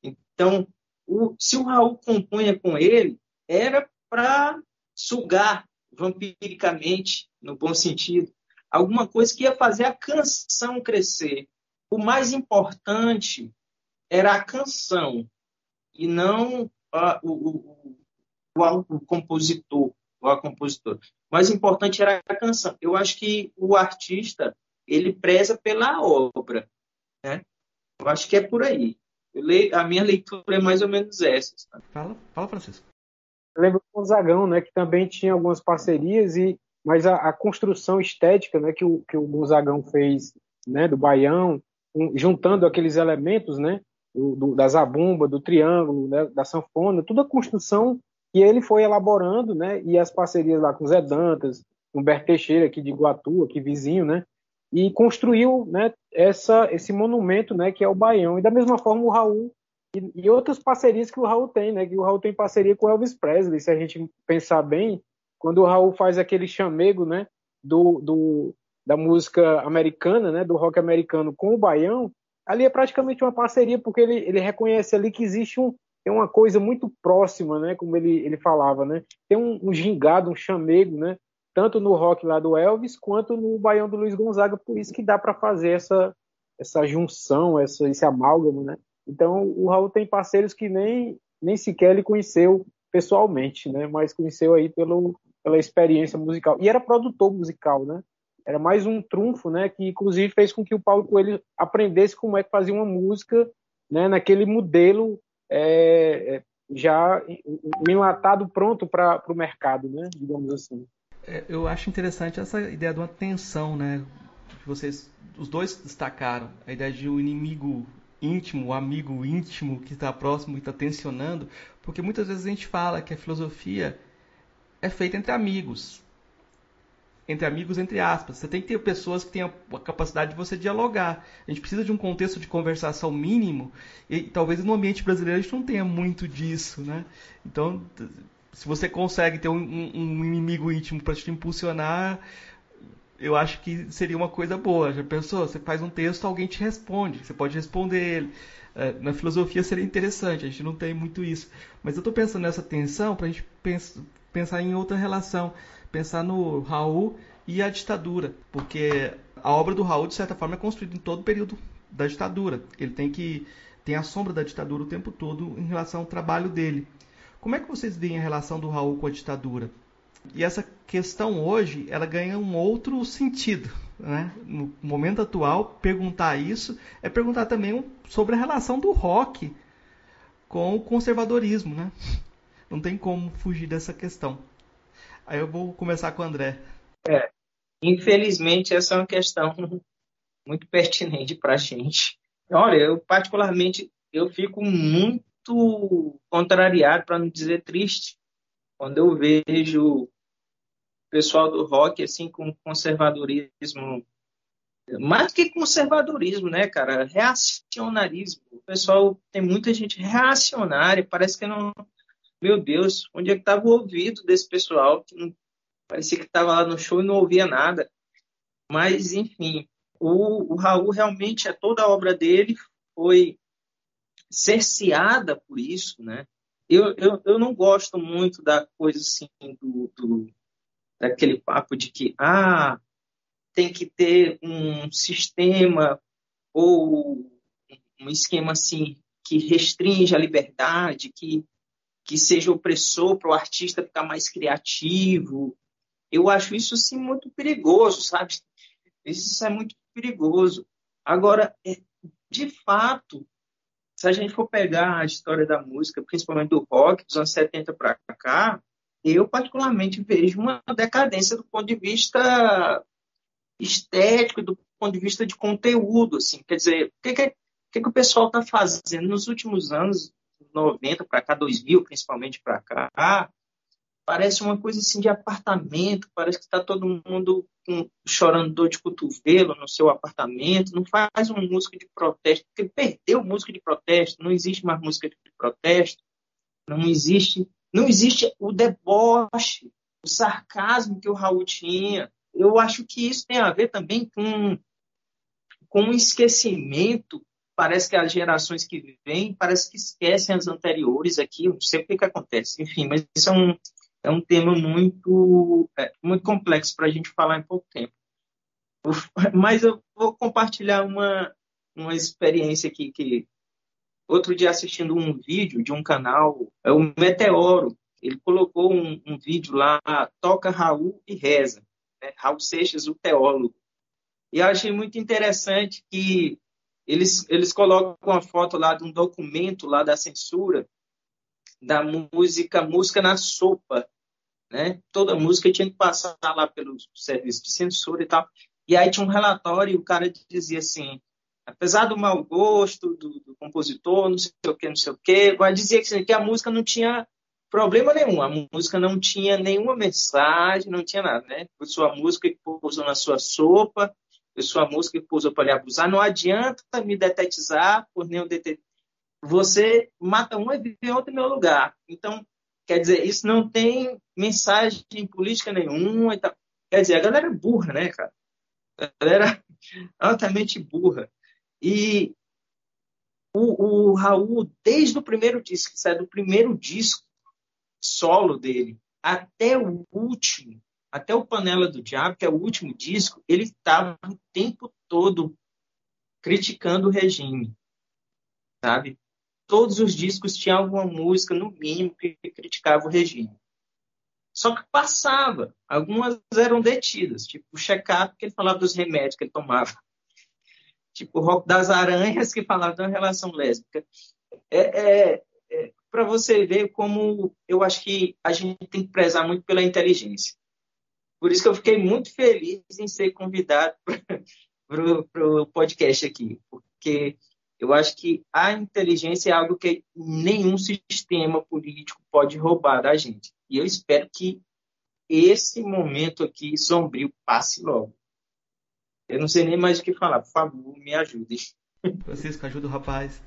Então, o, se o Raul compunha com ele, era para sugar vampiricamente, no bom sentido, alguma coisa que ia fazer a canção crescer. O mais importante era a canção e não o, o, o, o, compositor ou a compositora. O mais importante era a canção. Eu acho que o artista ele preza pela obra, né? Eu acho que é por aí. Leio, a minha leitura é mais ou menos essa. Fala, fala, Francisco. Eu lembro do Gonzagão, né, que também tinha algumas parcerias e mas a, a, construção estética né, que, o, que o Gonzagão fez né, do baião, um, juntando aqueles elementos né, do, do, da zabumba, do triângulo, né, da sanfona, toda a construção que ele foi elaborando, né, e as parcerias lá com Zé Dantas, Humberto Teixeira, aqui de Iguatu, aqui vizinho, né, e construiu né, essa, esse monumento né, que é o Baião. E da mesma forma o Raul e, e outras parcerias que o Raul tem, né, que o Raul tem parceria com Elvis Presley, se a gente pensar bem, quando o Raul faz aquele chamego, né, do, do, da música americana, né, do rock americano com o baião, ali é praticamente uma parceria, porque ele, ele reconhece ali que existe um, tem uma coisa muito próxima, né, como ele, ele falava, né, tem um, um gingado, um chamego, né, tanto no rock lá do Elvis, quanto no baião do Luiz Gonzaga, por isso que dá para fazer essa, essa junção, essa, esse amálgamo, né, então o Raul tem parceiros que nem, nem sequer ele conheceu pessoalmente, né, mas conheceu aí pelo, pela experiência musical. E era produtor musical, né? Era mais um trunfo, né? Que inclusive fez com que o Paulo Coelho aprendesse como é que fazia uma música, né? Naquele modelo é, é já enlatado pronto para o mercado, né? Digamos assim. É, eu acho interessante essa ideia de uma tensão, né? Que vocês, os dois destacaram a ideia de um inimigo íntimo, o um amigo íntimo que está próximo e está tensionando, porque muitas vezes a gente fala que a filosofia é feita entre amigos. Entre amigos, entre aspas. Você tem que ter pessoas que tenham a capacidade de você dialogar. A gente precisa de um contexto de conversação mínimo e talvez no ambiente brasileiro a gente não tenha muito disso, né? Então, se você consegue ter um, um inimigo íntimo para te impulsionar, eu acho que seria uma coisa boa. Já pensou? Você faz um texto, alguém te responde, você pode responder ele. É, na filosofia seria interessante, a gente não tem muito isso. Mas eu estou pensando nessa tensão para a gente pensar em outra relação, pensar no Raul e a ditadura, porque a obra do Raul, de certa forma, é construída em todo o período da ditadura. Ele tem que tem a sombra da ditadura o tempo todo em relação ao trabalho dele. Como é que vocês veem a relação do Raul com a ditadura? E essa questão hoje, ela ganha um outro sentido. Né? No momento atual, perguntar isso é perguntar também sobre a relação do rock com o conservadorismo. Né? Não tem como fugir dessa questão. Aí eu vou começar com o André. É, infelizmente, essa é uma questão muito pertinente para a gente. Olha, eu particularmente eu fico muito contrariado, para não dizer triste, quando eu vejo o pessoal do rock assim com conservadorismo mais que conservadorismo, né, cara? Reacionarismo. O pessoal tem muita gente reacionária, parece que não. Meu Deus, onde é que estava o ouvido desse pessoal? Que não... Parecia que estava lá no show e não ouvia nada. Mas, enfim, o, o Raul realmente, é toda a obra dele foi cerceada por isso, né? eu, eu, eu não gosto muito da coisa assim, do, do, daquele papo de que ah, tem que ter um sistema ou um esquema assim que restringe a liberdade, que, que seja opressor para o artista ficar mais criativo. Eu acho isso assim muito perigoso, sabe? Isso é muito perigoso. Agora, é, de fato, se a gente for pegar a história da música, principalmente do rock, dos anos 70 para cá, eu particularmente vejo uma decadência do ponto de vista estético, do ponto de vista de conteúdo. Assim. Quer dizer, o que, que, que, que o pessoal está fazendo nos últimos anos, 90 para cá, 2000 principalmente para cá, parece uma coisa assim de apartamento, parece que está todo mundo com, chorando dor de cotovelo no seu apartamento, não faz uma música de protesto, porque perdeu música de protesto, não existe mais música de protesto, não existe, não existe o deboche, o sarcasmo que o Raul tinha. Eu acho que isso tem a ver também com, com um esquecimento parece que as gerações que vêm parece que esquecem as anteriores aqui, não sei o que, que acontece, enfim, mas isso é um, é um tema muito, é, muito complexo para a gente falar em pouco tempo. Mas eu vou compartilhar uma, uma experiência aqui que outro dia assistindo um vídeo de um canal, é o Meteoro. Ele colocou um, um vídeo lá, toca Raul e reza. Né? Raul Seixas, o teólogo. E eu achei muito interessante que eles, eles colocam uma foto lá de um documento lá da censura da música Música na Sopa. Né? Toda música tinha que passar lá pelo serviço de censura e tal. E aí tinha um relatório e o cara dizia assim, apesar do mau gosto do, do compositor, não sei o que, não sei o que, mas dizia que, que a música não tinha problema nenhum, a música não tinha nenhuma mensagem, não tinha nada, né? Foi sua música que pousou na sua sopa, foi sua música que pousou para lhe abusar, não adianta me detetizar por nenhum você mata um e vem outro em meu lugar. Então, quer dizer, isso não tem mensagem política nenhuma. Então, quer dizer, a galera é burra, né, cara? A galera altamente burra. E o, o Raul, desde o primeiro disco, sai do primeiro disco solo dele, até o último, até o Panela do Diabo, que é o último disco, ele estava o tempo todo criticando o regime, sabe? Todos os discos tinham alguma música, no mínimo, que criticava o regime. Só que passava. Algumas eram detidas, tipo o check-up, que ele falava dos remédios que ele tomava. Tipo o Rock das Aranhas, que falava de uma relação lésbica. É, é, é para você ver como eu acho que a gente tem que prezar muito pela inteligência. Por isso que eu fiquei muito feliz em ser convidado para o podcast aqui, porque eu acho que a inteligência é algo que nenhum sistema político pode roubar da gente. E eu espero que esse momento aqui sombrio passe logo. Eu não sei nem mais o que falar. Por favor, me ajude. Francisco, ajuda o rapaz.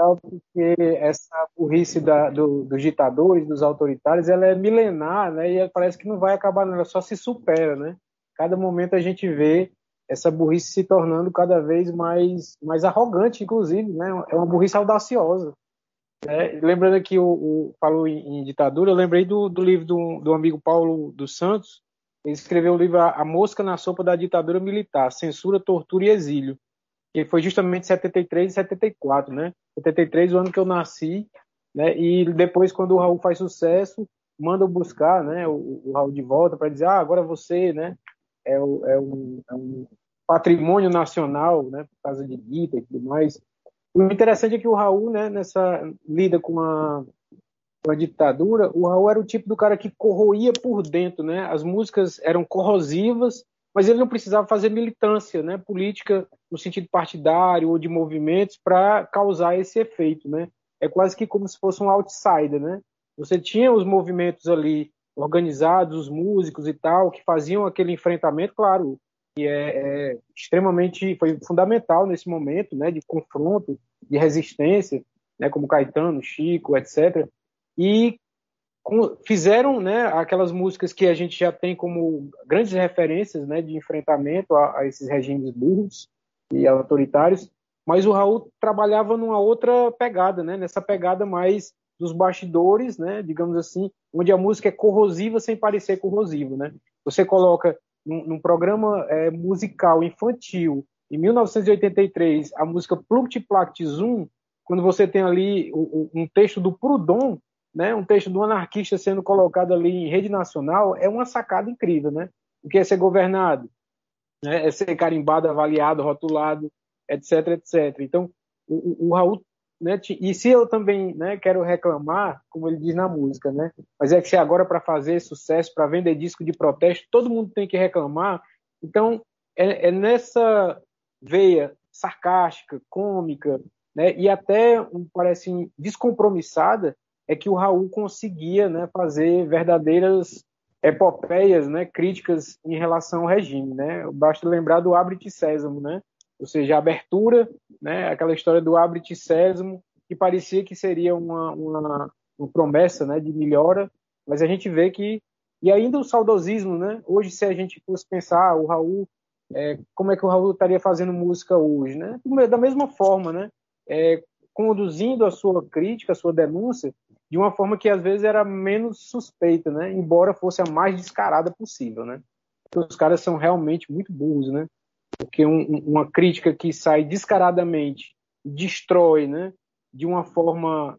legal porque essa burrice da, do, dos ditadores, dos autoritários, ela é milenar, né? E parece que não vai acabar, não, ela só se supera, né? Cada momento a gente vê essa burrice se tornando cada vez mais, mais arrogante, inclusive, né? É uma burrice audaciosa. Né? Lembrando que o, o falou em, em, ditadura, eu lembrei do, do livro do, do amigo Paulo dos Santos, ele escreveu o livro A Mosca na Sopa da Ditadura Militar, Censura, Tortura e Exílio, que foi justamente 73 e 74, né? 73, o ano que eu nasci, né? E depois, quando o Raul faz sucesso, manda buscar, né? O, o Raul de volta para dizer, ah, agora você, né? É, é, um, é, um, patrimônio nacional, né? Por causa de Guita e tudo mais. O interessante é que o Raul, né? Nessa lida com a, com a ditadura, o Raul era o tipo do cara que corroía por dentro, né? As músicas eram corrosivas mas ele não precisava fazer militância né, política no sentido partidário ou de movimentos para causar esse efeito. Né? É quase que como se fosse um outsider. Né? Você tinha os movimentos ali organizados, os músicos e tal, que faziam aquele enfrentamento, claro, que é, é extremamente, foi fundamental nesse momento né, de confronto, de resistência, né, como Caetano, Chico, etc. E fizeram né, aquelas músicas que a gente já tem como grandes referências né, de enfrentamento a, a, esses regimes burros e autoritários, mas o Raul trabalhava numa outra pegada, né, nessa pegada mais dos bastidores, né, digamos assim, onde a música é corrosiva sem parecer corrosiva. Né? Você coloca num, num programa é, musical infantil, em 1983, a música Plact Zoom, quando você tem ali o, um texto do Proudhon, né, um texto do anarquista sendo colocado ali em rede nacional é uma sacada incrível, né? O que é ser governado, né? é ser carimbado, avaliado, rotulado, etc, etc. Então, o, o Raul, né, e se eu também, né, quero reclamar, como ele diz na música, né, mas é que se agora para fazer sucesso, para vender disco de protesto, todo mundo tem que reclamar. Então, é, é nessa veia sarcástica, cômica, né, e até parece descompromissada é que o Raul conseguia né, fazer verdadeiras epopeias né, críticas em relação ao regime. Né? Basta lembrar do Abre-te Sésamo, né? ou seja, a abertura, né, aquela história do Abre-te que parecia que seria uma, uma, uma promessa né, de melhora, mas a gente vê que. E ainda o saudosismo, né? Hoje, se a gente fosse pensar, o Raul, é, como é que o Raul estaria fazendo música hoje, né? Da mesma forma, né? É, conduzindo a sua crítica, a sua denúncia, de uma forma que às vezes era menos suspeita, né? Embora fosse a mais descarada possível, né? Porque os caras são realmente muito burros, né? Porque um, uma crítica que sai descaradamente, destrói, né? De uma forma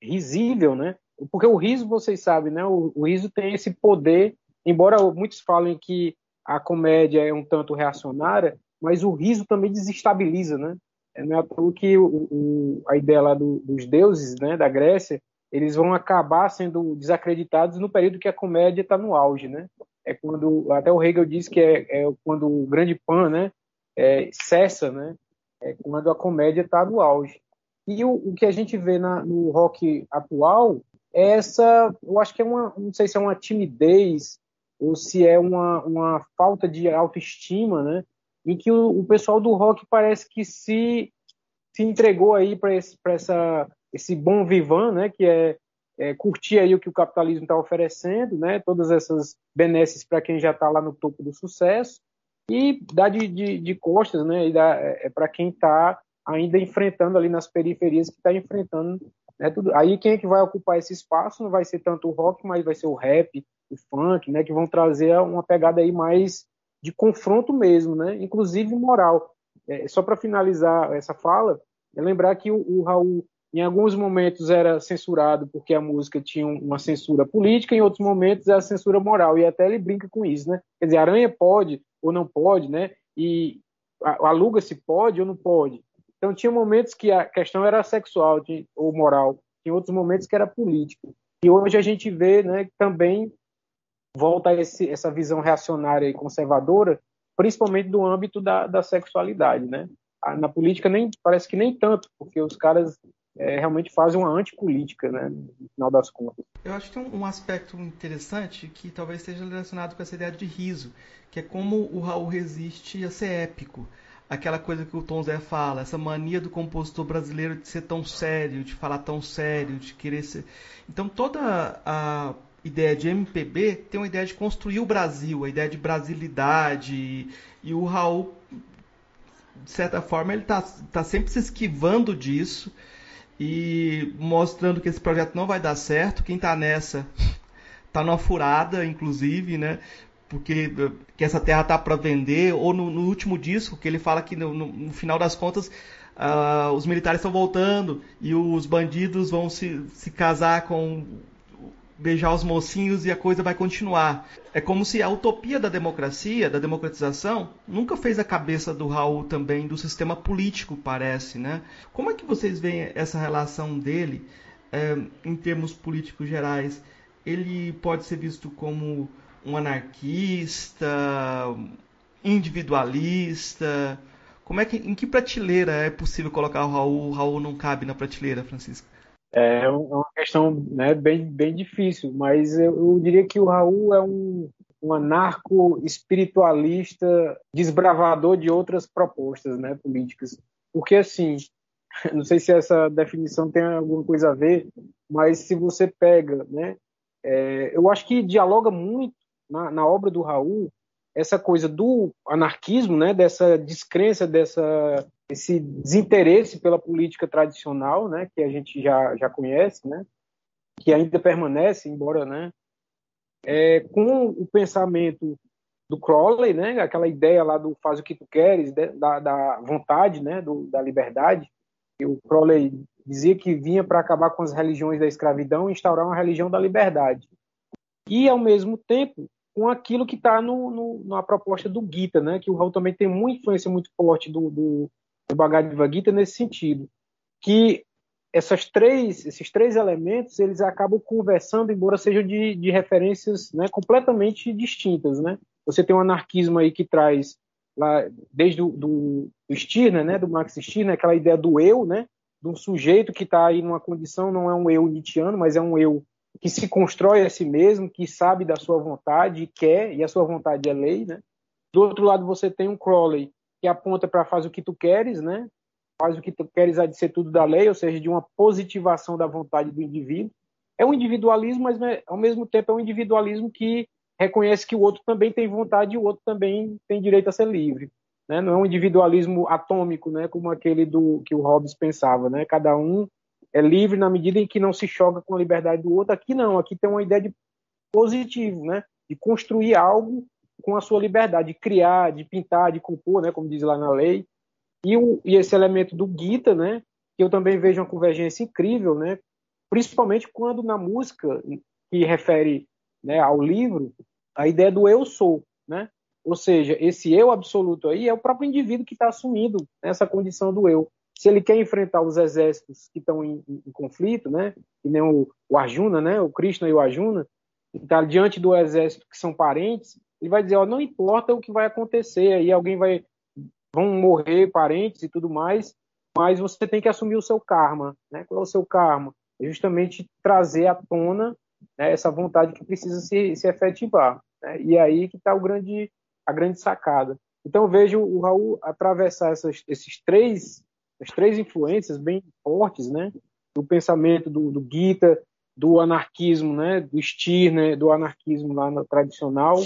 risível, né? Porque o riso, vocês sabem, né? O, o riso tem esse poder, embora muitos falem que a comédia é um tanto reacionária, mas o riso também desestabiliza, né? Não é à que o, o, a ideia lá do, dos deuses, né, da Grécia, eles vão acabar sendo desacreditados no período que a comédia está no auge, né? É quando até o Hegel diz que é, é quando o grande pan, né, é, cessa, né? É quando a comédia está no auge. E o, o, que a gente vê na, no rock atual é essa, eu acho que é uma, não sei se é uma timidez ou se é uma, uma falta de autoestima, né? Em que o, o pessoal do rock parece que se se entregou aí para essa esse bom vivan, né, que é, é curtir aí o que o capitalismo está oferecendo, né, todas essas benesses para quem já está lá no topo do sucesso e dar de, de, de costas, né, é, é para quem está ainda enfrentando ali nas periferias que está enfrentando né, tudo. Aí quem é que vai ocupar esse espaço? Não vai ser tanto o rock, mas vai ser o rap, o funk, né, que vão trazer uma pegada aí mais de confronto mesmo, né, inclusive moral. É, só para finalizar essa fala, é lembrar que o, o Raul em alguns momentos era censurado porque a música tinha uma censura política, em outros momentos era censura moral, e até ele brinca com isso, né? Quer dizer, aranha pode ou não pode, né? E aluga-se pode ou não pode. Então tinha momentos que a questão era sexual ou moral, tinha outros momentos que era política. E hoje a gente vê, né, também volta esse, essa visão reacionária e conservadora, principalmente do âmbito da, da sexualidade, né? Na política nem parece que nem tanto, porque os caras é, realmente fazem uma antipolítica, né, no final das contas. Eu acho que tem um aspecto interessante que talvez esteja relacionado com essa ideia de riso, que é como o Raul resiste a ser épico. aquela coisa que o Tom Zé fala, essa mania do compositor brasileiro de ser tão sério, de falar tão sério, de querer ser. Então toda a ideia de MPB tem uma ideia de construir o Brasil, a ideia de brasilidade. E o Raul, de certa forma, ele está tá sempre se esquivando disso e mostrando que esse projeto não vai dar certo. Quem está nessa está numa furada, inclusive, né? Porque que essa terra tá para vender, ou no, no, último disco, que ele fala que no, no, no final das contas uh, os militares estão voltando e os bandidos vão se, se casar com beijar os mocinhos e a coisa vai continuar. É como se a utopia da democracia, da democratização, nunca fez a cabeça do Raul também do sistema político, parece, né? Como é que vocês veem essa relação dele é, em termos políticos gerais? Ele pode ser visto como um anarquista, individualista? Como é que, em que prateleira é possível colocar o Raul? O Raul não cabe na prateleira, Francisco? É, é uma questão né, bem, bem difícil, mas eu, diria que o Raul é um, um anarco espiritualista desbravador de outras propostas né, políticas. Porque, assim, não sei se essa definição tem alguma coisa a ver, mas se você pega, né, é, eu acho que dialoga muito na, na, obra do Raul essa coisa do anarquismo, né, dessa descrença, dessa esse desinteresse pela política tradicional, né, que a gente já, já conhece, né, que ainda permanece, embora, né, é, com o pensamento do Crowley, né, aquela ideia lá do faz o que tu queres, da, da vontade, né, do, da liberdade, o Crowley dizia que vinha para acabar com as religiões da escravidão e instaurar uma religião da liberdade. E, ao mesmo tempo, com aquilo que está no, no, na proposta do Gita, né, que o Raul também tem uma influência muito forte do, do, do Bhagavad Gita nesse sentido, que essas três, esses três elementos eles acabam conversando, embora sejam de, de referências né, completamente distintas. Né? Você tem um anarquismo aí que traz lá desde o do, Stirner, né, do Max Stirner, aquela ideia do eu, né, de um sujeito que está aí numa condição, não é um eu nietzschiano, mas é um eu que se constrói a si mesmo, que sabe da sua vontade, quer, e a sua vontade é lei. Né? Do outro lado, você tem um Crowley, que aponta para faz o que tu queres, né? Faz o que tu queres há de ser tudo da lei, ou seja, de uma positivação da vontade do indivíduo. É um individualismo, mas né, ao mesmo tempo é um individualismo que reconhece que o outro também tem vontade e o outro também tem direito a ser livre. Né? Não é um individualismo atômico, né? Como aquele do que o Hobbes pensava, né? Cada um é livre na medida em que não se choca com a liberdade do outro. Aqui não, aqui tem uma ideia de positivo, né? De construir algo com a sua liberdade de criar, de pintar, de compor, né, como diz lá na lei. E, o, e esse elemento do Gita, né, que eu também vejo uma convergência incrível, né, principalmente quando na música que refere né, ao livro, a ideia do eu sou, né? Ou seja, esse eu absoluto aí é o próprio indivíduo que está assumindo essa condição do eu. Se ele quer enfrentar os exércitos que estão em, em, em conflito, né? E nem o, o Arjuna, né? O Krishna e o Arjuna, está diante do exército que são parentes, ele vai dizer, ó, não importa o que vai acontecer, aí alguém vai vão morrer parentes e tudo mais, mas você tem que assumir o seu karma, né? Qual é o seu karma? É justamente trazer à tona né, essa vontade que precisa se, se efetivar. Né? E aí que está o grande a grande sacada. Então vejo o Raul atravessar essas, esses três as três influências bem fortes, né? Do pensamento do, do Gita, do anarquismo, né? Do Stirner, do anarquismo lá no tradicional,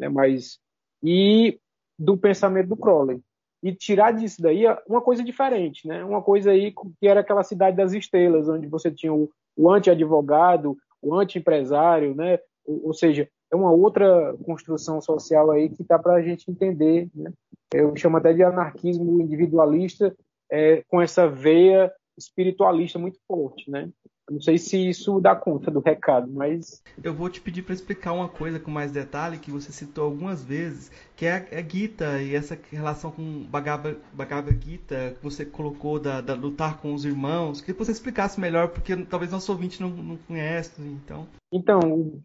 né? Mas e do pensamento do Crowley e tirar disso daí uma coisa diferente, né? Uma coisa aí que era aquela cidade das estrelas, onde você tinha o, o anti-advogado, o anti-empresário, né? Ou, ou, seja, é uma outra construção social aí que está para a gente entender, né? Eu chamo até de anarquismo individualista é, com essa veia espiritualista muito forte, né? Não sei se isso dá conta do recado, mas. Eu vou te pedir para explicar uma coisa com mais detalhe que você citou algumas vezes, que é a, é Gita e essa relação com Bhagavad, Bhagavad Gita que você colocou da, da lutar com os irmãos. Queria que você explicasse melhor, porque talvez nosso ouvinte não, não conhece, então. Então,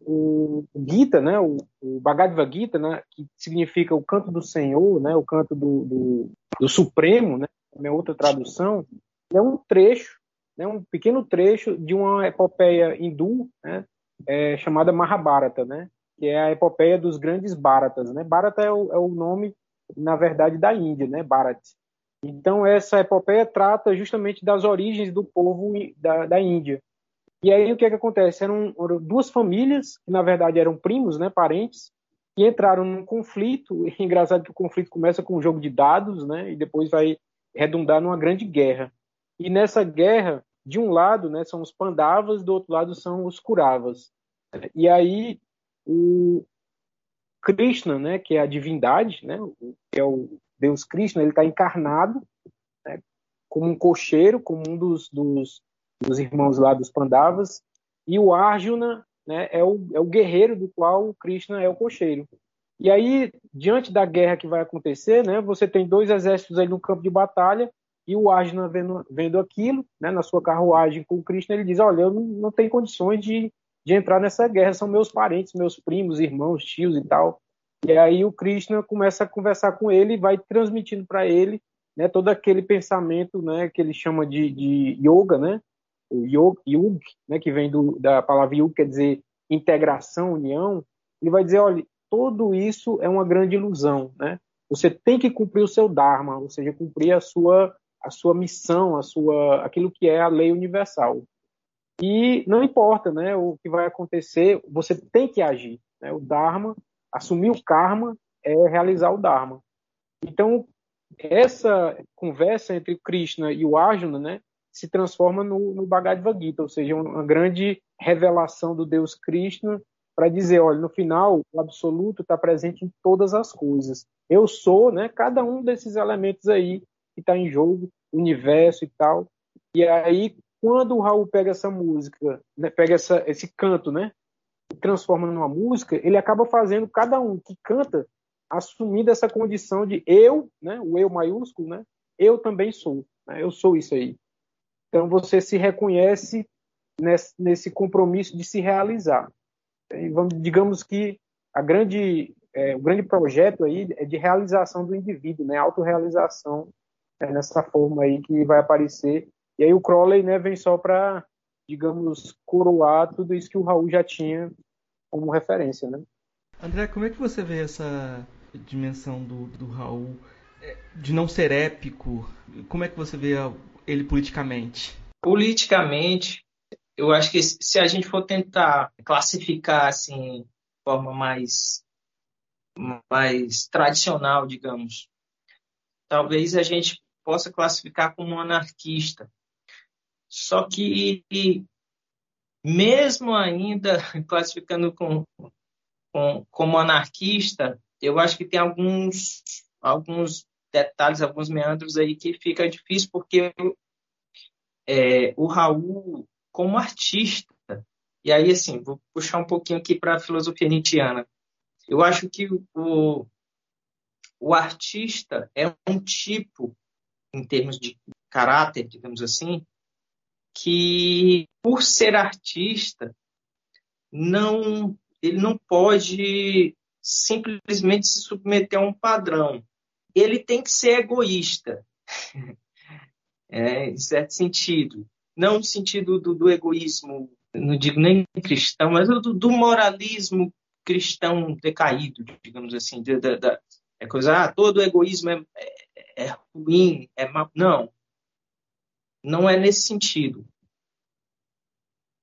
o, o Gita, né, o, o Bhagavad Gita, né, que significa o canto do Senhor, né, o canto do, do, do Supremo, né, é outra tradução, é um trecho né, um pequeno trecho de uma epopeia hindu né, é, chamada Mahabharata, né, que é a epopeia dos grandes Bharatas. Né? Bharata é o, é o nome na verdade, da Índia, né, Bharat. Então, essa epopeia trata justamente das origens do povo da, da Índia. E aí, o que, é que acontece? Eram, eram duas famílias, que na verdade eram primos, né, parentes, e entraram num conflito. E engraçado que o conflito começa com um jogo de dados, né, e depois vai redundar numa grande guerra. E nessa guerra, de um lado, né, são os Pandavas, do outro lado são os Kuravas. E aí o Krishna, né, que é a divindade, né, que é o Deus Krishna, ele está encarnado né, como um cocheiro, como um dos, dos, dos, irmãos lá dos Pandavas, e o Arjuna né, é, o, é o guerreiro do qual o Krishna é o cocheiro. E aí, diante da guerra que vai acontecer, né, você tem dois exércitos aí no campo de batalha, e o Arjuna vendo, vendo aquilo, né, na sua carruagem com Krishna, ele diz, olha, eu não, não tenho condições de, de entrar nessa guerra, são meus parentes, meus primos, irmãos, tios e tal. E aí o Krishna começa a conversar com ele e vai transmitindo para ele né, todo aquele pensamento né, que ele chama de, de yoga, né, o yug, né, que vem do, da palavra yug, quer dizer integração, união. Ele vai dizer, olha, tudo isso é uma grande ilusão, né? Você tem que cumprir o seu dharma, ou seja, cumprir a sua a sua missão, a sua aquilo que é a lei universal. E não importa, né, o que vai acontecer, você tem que agir. Né? O dharma assumir o karma é realizar o Dharma. Então, essa conversa entre Krishna e o Arjuna, né, se transforma no, no Bhagavad Gita, ou seja, uma grande revelação do Deus Krishna para dizer, olha, no final, o absoluto está presente em todas as coisas. Eu sou, né, cada um desses elementos aí que está em jogo, universo e tal. E aí, quando o Raul pega essa música, né, pega essa, esse canto, né, transforma numa música, ele acaba fazendo cada um que canta assumindo essa condição de eu, né, o eu maiúsculo, né, eu também sou, né, eu sou isso aí. Então você se reconhece nesse, nesse compromisso de se realizar. E vamos, digamos que a grande, é, o grande projeto aí é de realização do indivíduo, né, autorrealização é, nessa forma aí que vai aparecer. E aí o Crowley, né, vem só para digamos, coroar tudo isso que o Raul já tinha como referência, né? André, como é que você vê essa dimensão do, do Raul é, de não ser épico? Como é que você vê ele politicamente? Politicamente, eu acho que se a gente for tentar classificar assim, de forma mais mais tradicional, digamos, talvez a gente possa classificar como anarquista, só que, mesmo ainda classificando com, com, como anarquista, eu acho que tem alguns, alguns detalhes, alguns meandros aí que fica difícil, porque é, o Raul, como artista, e aí, assim, vou puxar um pouquinho aqui para a filosofia nietzschiana. Eu acho que o, o artista é um tipo, em termos de caráter, digamos assim, que por ser artista não ele não pode simplesmente se submeter a um padrão. Ele tem que ser egoísta, é, em certo sentido. Não no sentido do, do egoísmo, não digo nem cristão, mas do, do moralismo cristão decaído, digamos assim. Da, da, é coisa, ah, todo egoísmo é, é, ruim, é mal. Não não é nesse sentido.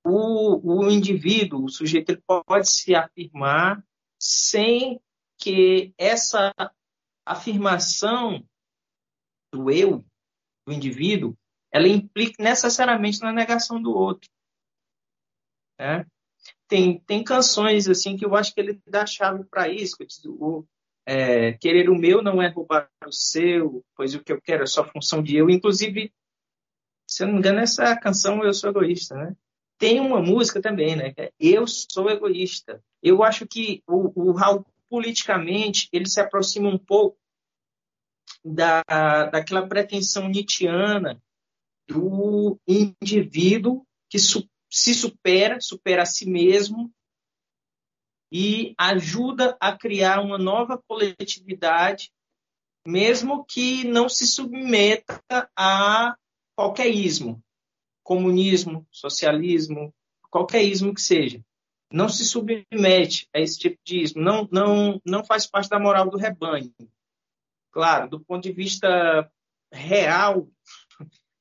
O, o indivíduo, o sujeito, ele pode se afirmar sem que essa afirmação do eu, do indivíduo, ela implique necessariamente na negação do outro. Né? Tem, tem canções assim que eu acho que ele dá chave para isso. O, é, querer o meu não é roubar o seu, pois o que eu quero é só função de eu. Inclusive, se eu não me engano, essa canção Eu Sou Egoísta, né? Tem uma música também, né? É eu Sou Egoísta. Eu acho que o, o Raul, politicamente, ele se aproxima um pouco da, daquela pretensão nietzschiana do indivíduo que su, se supera, supera a si mesmo e ajuda a criar uma nova coletividade, mesmo que não se submeta a qualquer ismo, comunismo, socialismo, qualquer ismo que seja. Não se submete a esse tipo de ismo, não, não, não faz parte da moral do rebanho. Claro, do ponto de vista real,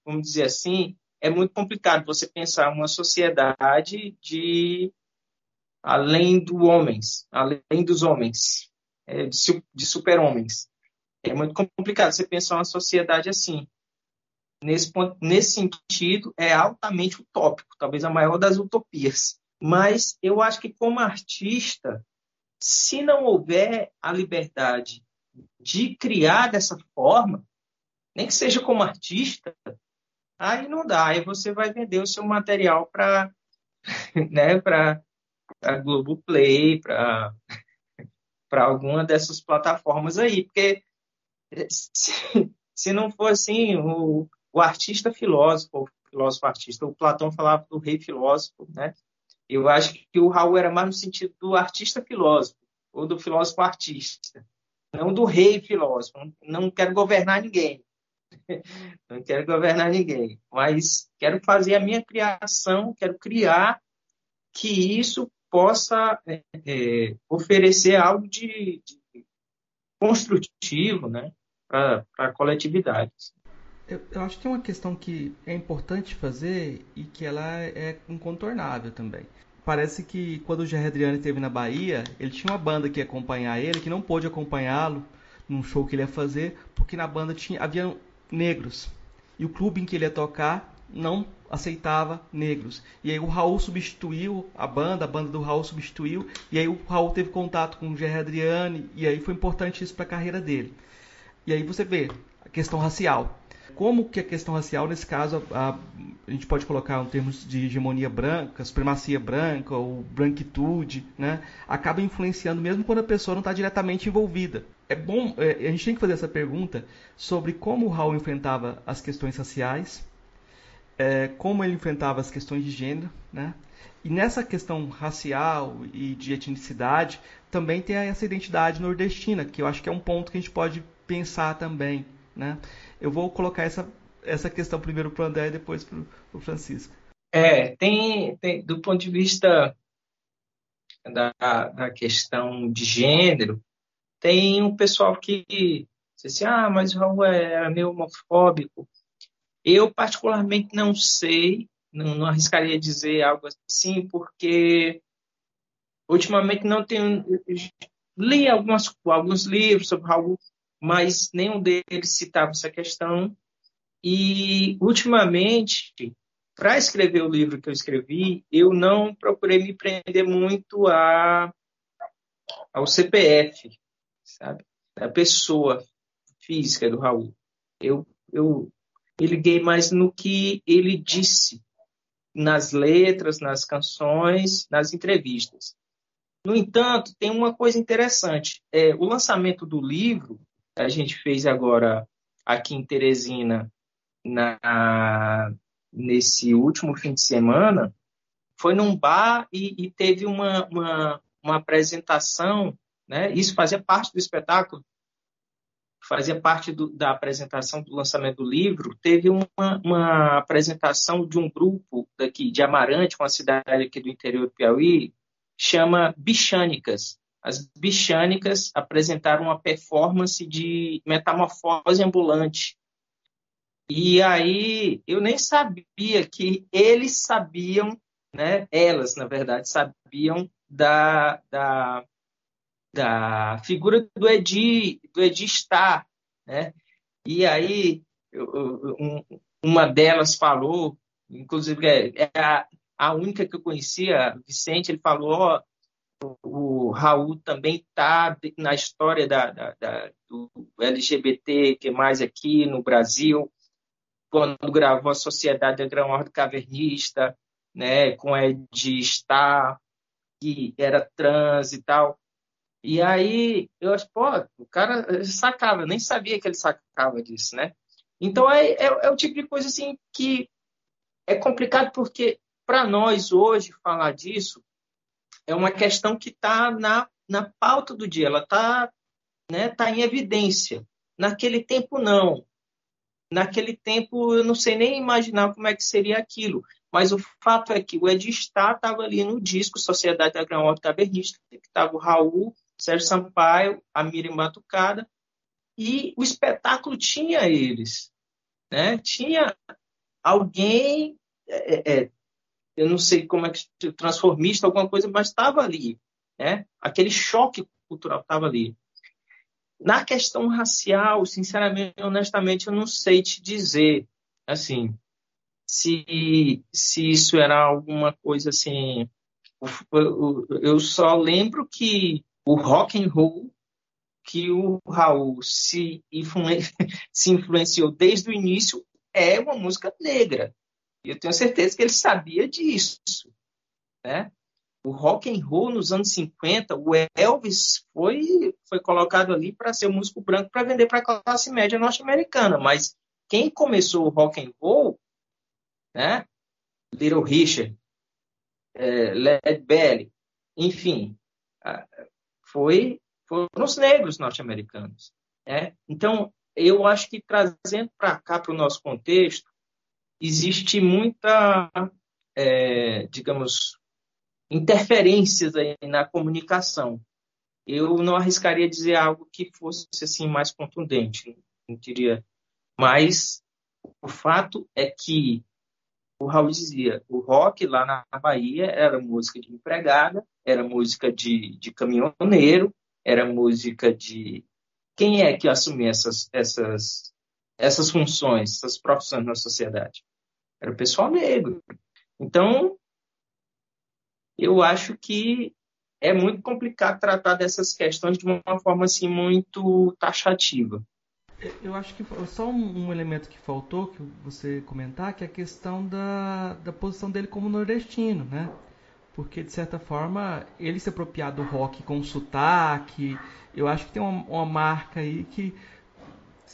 vamos dizer assim, é muito complicado você pensar uma sociedade de além do homens, além dos homens, é, de, de super-homens. É muito complicado você pensar uma sociedade assim. Nesse, ponto, nesse sentido, é altamente utópico, talvez a maior das utopias. Mas eu acho que, como artista, se não houver a liberdade de criar dessa forma, nem que seja como artista, aí não dá. Aí você vai vender o seu material para né, para Globoplay, para alguma dessas plataformas aí, porque se, se não for assim, o, o artista filósofo, o filósofo artista, o Platão falava do rei filósofo, né? Eu acho que o Raul era mais no sentido do artista filósofo, ou do filósofo artista, não do rei filósofo. Não quero governar ninguém. Não quero governar ninguém, mas quero fazer a minha criação, quero criar que isso possa é, é, oferecer algo de, de construtivo né, para a coletividade. Eu, eu, acho que tem uma questão que é importante fazer e que ela é incontornável também. Parece que quando o Jair Adriano esteve na Bahia, ele tinha uma banda que ia acompanhar ele, que não pôde acompanhá-lo num show que ele ia fazer, porque na banda tinha havia negros. E o clube em que ele ia tocar não aceitava negros. E aí o Raul substituiu a banda, a banda do Raul substituiu, e aí o Raul teve contato com o Jerry Adriani, e aí foi importante isso para a carreira dele. E aí você vê a questão racial. Como que a questão racial, nesse caso, a, a gente pode colocar em termos de hegemonia branca, supremacia branca ou branquitude, né, acaba influenciando mesmo quando a pessoa não está diretamente envolvida. É bom, é, a gente tem que fazer essa pergunta sobre como o Raul enfrentava as questões raciais, é, como ele enfrentava as questões de gênero, né? E nessa questão racial e de etnicidade, também tem essa identidade nordestina, que eu acho que é um ponto que a gente pode pensar também, né? Eu vou colocar essa, essa questão primeiro para o André e depois para o Francisco. É, tem, tem, do ponto de vista da, da questão de gênero, tem um pessoal que diz assim, ah, mas o Raul é meio homofóbico. Eu, particularmente, não sei, não, não arriscaria dizer algo assim, porque ultimamente não tenho. Li algumas, alguns livros sobre Raul, mas nenhum deles citava essa questão. E, ultimamente, para escrever o livro que eu escrevi, eu não procurei me prender muito a, ao CPF, sabe? A pessoa física do Raul. Eu, eu me liguei mais no que ele disse nas letras, nas canções, nas entrevistas. No entanto, tem uma coisa interessante. É, o lançamento do livro, a gente fez agora aqui em Teresina, na, nesse último fim de semana, foi num bar e, e teve uma, uma, uma apresentação, né? isso fazia parte do espetáculo, fazia parte do, da apresentação do lançamento do livro, teve uma, uma, apresentação de um grupo daqui de Amarante, uma cidade aqui do interior do Piauí, chama Bichânicas. As Bichânicas apresentaram uma performance de metamorfose ambulante. E aí eu nem sabia que eles sabiam, né, elas, na verdade, sabiam da, da da figura do Edi, do Edi Star, né? E aí eu, um, uma delas falou, inclusive é, é a, a, única que eu conhecia, Vicente, ele falou, ó, o, Raul também está na história da, da, da, do LGBT que mais aqui no Brasil, quando gravou a Sociedade da Grão Ordem Cavernista, né, com Ed Star, que era trans e tal. E aí eu acho, pô, o cara sacava, eu nem sabia que ele sacava disso, né? Então é, é, é o tipo de coisa assim que é complicado porque para nós hoje falar disso é uma questão que está na, na pauta do dia, ela está né, tá em evidência. Naquele tempo, não. Naquele tempo, eu não sei nem imaginar como é que seria aquilo. Mas o fato é que o Ed estava ali no disco Sociedade Ordem Tabernista, que estava o Raul, Sérgio Sampaio, a Miriam Batucada, e o espetáculo tinha eles, né? Tinha alguém, é, é, eu não sei como é que transformista, alguma coisa, mas estava ali, né? Aquele choque cultural estava ali. Na questão racial, sinceramente, honestamente, eu não sei te dizer, assim, se, se isso era alguma coisa assim. Eu só lembro que o rock and roll que o Raul se, influen se influenciou desde o início é uma música negra. E eu tenho certeza que ele sabia disso. Né? O rock and roll nos anos 50, o Elvis foi, foi colocado ali para ser um músico branco para vender para a classe média norte-americana. Mas quem começou o rock and roll, né? Little Richard, é, Led Belly, enfim, foi foram os negros norte-americanos. Né? Então, eu acho que trazendo para cá, para o nosso contexto, existe muita, é, digamos, interferências aí na comunicação. Eu não arriscaria dizer algo que fosse assim mais contundente, não diria. Mas o fato é que o Raul dizia, o rock lá na Bahia era música de empregada, era música de, de caminhoneiro, era música de quem é que assumia essas, essas, essas funções, essas profissões na sociedade? Era o pessoal negro. Então, eu acho que é muito complicado tratar dessas questões de uma forma assim muito taxativa. Eu acho que só um, um, elemento que faltou que você comentar, que é a questão da, da posição dele como nordestino, né? porque de certa forma ele se apropriar do rock com sotaque, eu acho que tem uma, uma, marca aí que,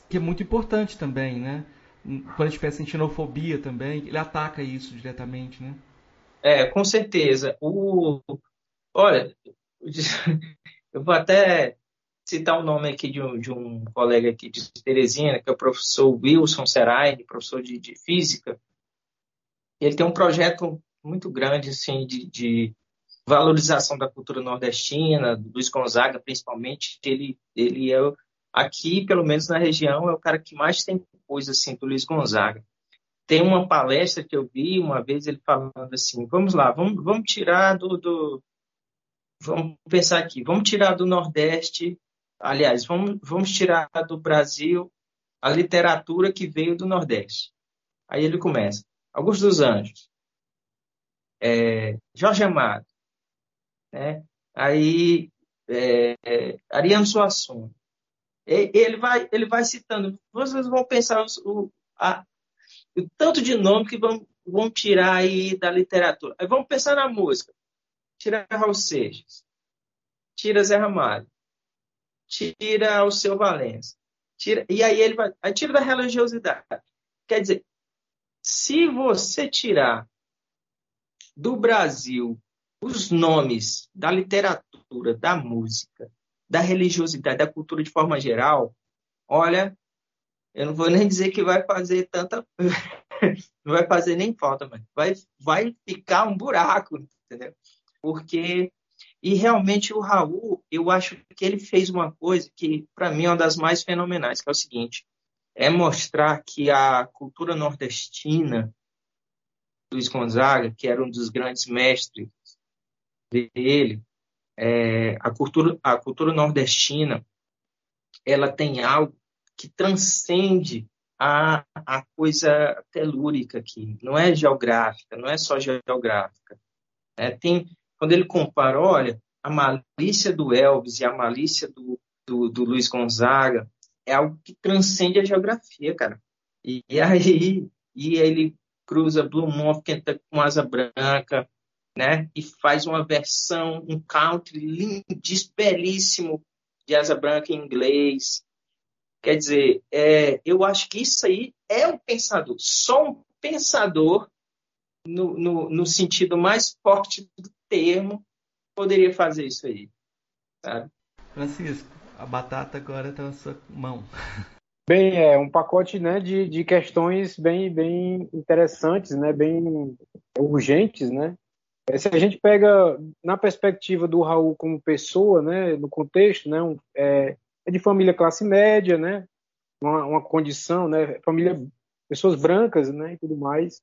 que é muito importante também, né? Quando a gente pensa em xenofobia também, ele ataca isso diretamente, né? É, com certeza. O, olha, eu vou até citar o nome aqui de um, de um colega aqui de Teresina, que é o professor Wilson Serai, professor de, de física. Ele tem um projeto muito grande assim, de, de valorização da cultura nordestina, do Luiz Gonzaga, principalmente. Ele, ele é, aqui, pelo menos na região, é o cara que mais tem coisa assim do Luiz Gonzaga. Tem uma palestra que eu vi uma vez ele falando assim: vamos lá, vamos, vamos tirar do, do. Vamos pensar aqui, vamos tirar do Nordeste, aliás, vamos, vamos tirar do Brasil a literatura que veio do Nordeste. Aí ele começa: Augusto dos Anjos, é, Jorge Amado, né? aí é, é, Ariano Suassuna. Ele vai, ele vai citando, vocês vão pensar o, a, o tanto de nome que vão, vão tirar aí da literatura. Aí vamos pensar na música. Tira Raul Seixas, tira Zé Ramalho, tira o seu Valença, tira, e aí ele vai, aí tira da religiosidade. Quer dizer, se você tirar do Brasil os nomes da literatura, da música, da religiosidade, da cultura de forma geral, olha, eu não vou nem dizer que vai fazer tanta. não vai fazer nem falta, mas vai, vai ficar um buraco, entendeu? Porque. E realmente o Raul, eu acho que ele fez uma coisa que, para mim, é uma das mais fenomenais, que é o seguinte: é mostrar que a cultura nordestina Luiz Gonzaga, que era um dos grandes mestres dele, é, a, cultura, a cultura nordestina ela tem algo que transcende a, a coisa telúrica aqui, não é geográfica, não é só geográfica. É, tem, quando ele compara, olha, a malícia do Elvis e a malícia do, do, do Luiz Gonzaga é algo que transcende a geografia, cara. E, e aí e ele cruza Blue Moon com asa branca, né? E faz uma versão, um country lindíssimo, belíssimo de asa branca em inglês. Quer dizer, é, eu acho que isso aí é um pensador. Só um pensador, no, no, no sentido mais forte do termo, poderia fazer isso aí. Sabe? Francisco, a batata agora está na sua mão. Bem, é um pacote né, de, de questões bem, bem interessantes, né, bem urgentes, né? É, se a gente pega na perspectiva do Raul como pessoa, né, no contexto, né, um, é, é de família classe média, né? Uma, uma condição, né? Família, pessoas brancas, né? E tudo mais.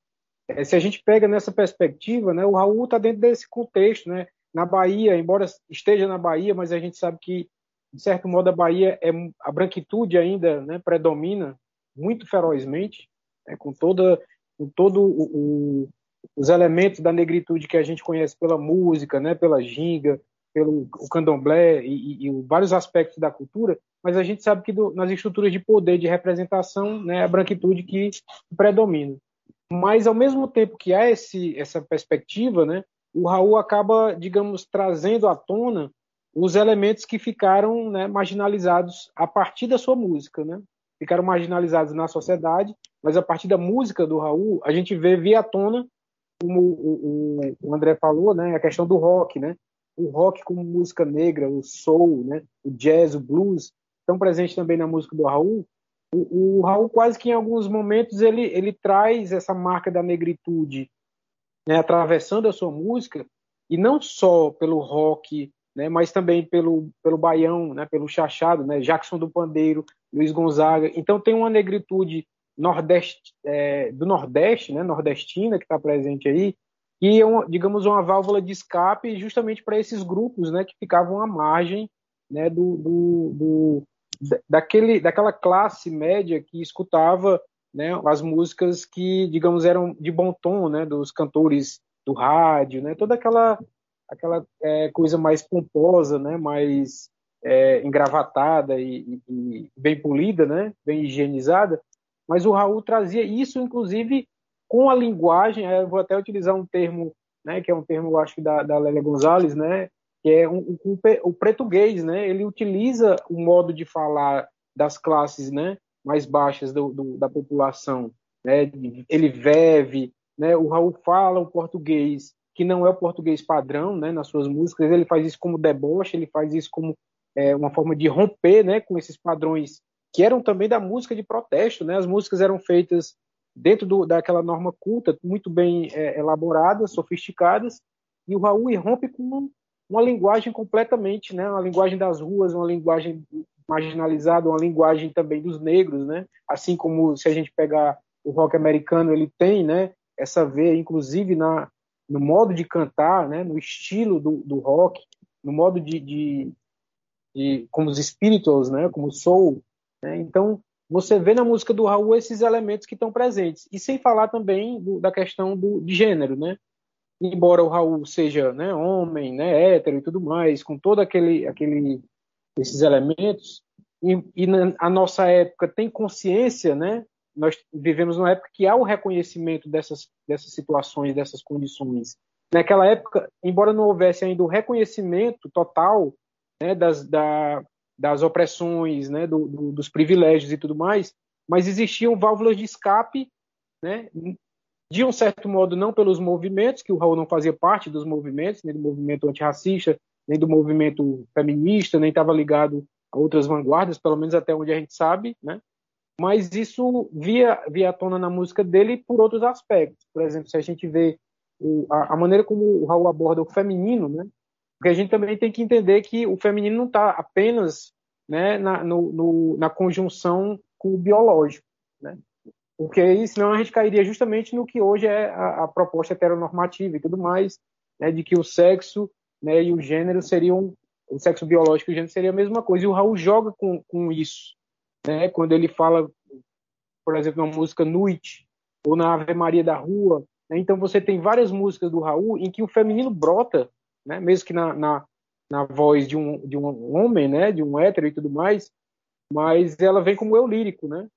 É, se a gente pega nessa perspectiva, né? O Raul está dentro desse contexto, né? Na Bahia, embora esteja na Bahia, mas a gente sabe que de certo modo a Bahia é a branquitude ainda, né? Predomina muito ferozmente, né? com toda, com todo o, o os elementos da negritude que a gente conhece pela música, né, pela ginga, pelo o candomblé e, e, e, vários aspectos da cultura, mas a gente sabe que do, nas estruturas de poder, de representação, né, é a branquitude que predomina. Mas, ao mesmo tempo que há esse, essa perspectiva, né, o Raul acaba, digamos, trazendo à tona os elementos que ficaram né, marginalizados a partir da sua música, né? Ficaram marginalizados na sociedade, mas a partir da música do Raul, a gente vê via tona como o, o, o, André falou, né, a questão do rock, né, o rock como música negra, o soul, né, o jazz, o blues, estão presentes também na música do Raul. O, o Raul quase que em alguns momentos ele, ele traz essa marca da negritude, né, atravessando a sua música e não só pelo rock, né, mas também pelo pelo baião, né, pelo chachado, né, Jackson do Pandeiro, Luiz Gonzaga. Então tem uma negritude nordeste, é, do Nordeste, né, nordestina, que está presente aí, e, é uma, digamos, uma válvula de escape justamente para esses grupos né, que ficavam à margem né, do, do, do, daquele, daquela classe média que escutava né, as músicas que, digamos, eram de bom tom, né, dos cantores do rádio, né, toda aquela, aquela é, coisa mais pomposa, né, mais é, engravatada e, e, bem polida, né, bem higienizada, mas o Raul trazia isso, inclusive, com a linguagem, eu vou até utilizar um termo, né, que é um termo, eu acho, da, da Lélia Gonzalez, né, que é um, um, o português, né, ele utiliza o modo de falar das classes, né, mais baixas do, do, da população, né, ele vive, né, o Raul fala o português que não é o português padrão, né, nas suas músicas, ele faz isso como deboche, ele faz isso como é, uma forma de romper, né, com esses padrões que eram também da música de protesto, né? As músicas eram feitas dentro do, daquela norma culta, muito bem é, elaboradas, sofisticadas, e o Raul irrompe com uma, linguagem completamente, né? Uma linguagem das ruas, uma linguagem marginalizada, uma linguagem também dos negros, né? Assim como se a gente pegar o rock americano, ele tem, né? Essa veia, inclusive na no modo de cantar, né? No estilo do, do rock, no modo de, de, de como os spirituals, né? Como o soul, né? Então, você vê na música do Raul esses elementos que estão presentes. E sem falar também do, da questão do, de gênero, né? Embora o Raul seja né, homem, né, hétero e tudo mais, com todo aquele, aquele esses elementos, e, e na, a nossa época tem consciência, né? Nós vivemos numa época que há o reconhecimento dessas, dessas situações, dessas condições. Naquela época, embora não houvesse ainda o reconhecimento total né, das, da, das opressões, né, do, do, dos privilégios e tudo mais, mas existiam válvulas de escape, né, de um certo modo não pelos movimentos, que o Raul não fazia parte dos movimentos, nem do movimento antirracista, nem do movimento feminista, nem estava ligado a outras vanguardas, pelo menos até onde a gente sabe, né? Mas isso via, via à tona na música dele por outros aspectos. Por exemplo, se a gente vê o, a, a, maneira como o Raul aborda o feminino, né? Porque a gente também tem que entender que o feminino não está apenas né, na, no, no, na conjunção com o biológico. Né? Porque aí, senão a gente cairia justamente no que hoje é a, a proposta heteronormativa e tudo mais, né, de que o sexo né, e o gênero seriam, o sexo biológico e o gênero seria a mesma coisa. E o Raul joga com, com isso. Né, quando ele fala, por exemplo, na música Nuit, ou na Ave Maria da Rua. Né, então você tem várias músicas do Raul em que o feminino brota né? mesmo que na, na, na voz de um, de um homem, né? de um hétero e tudo mais, mas ela vem como eu lírico, né?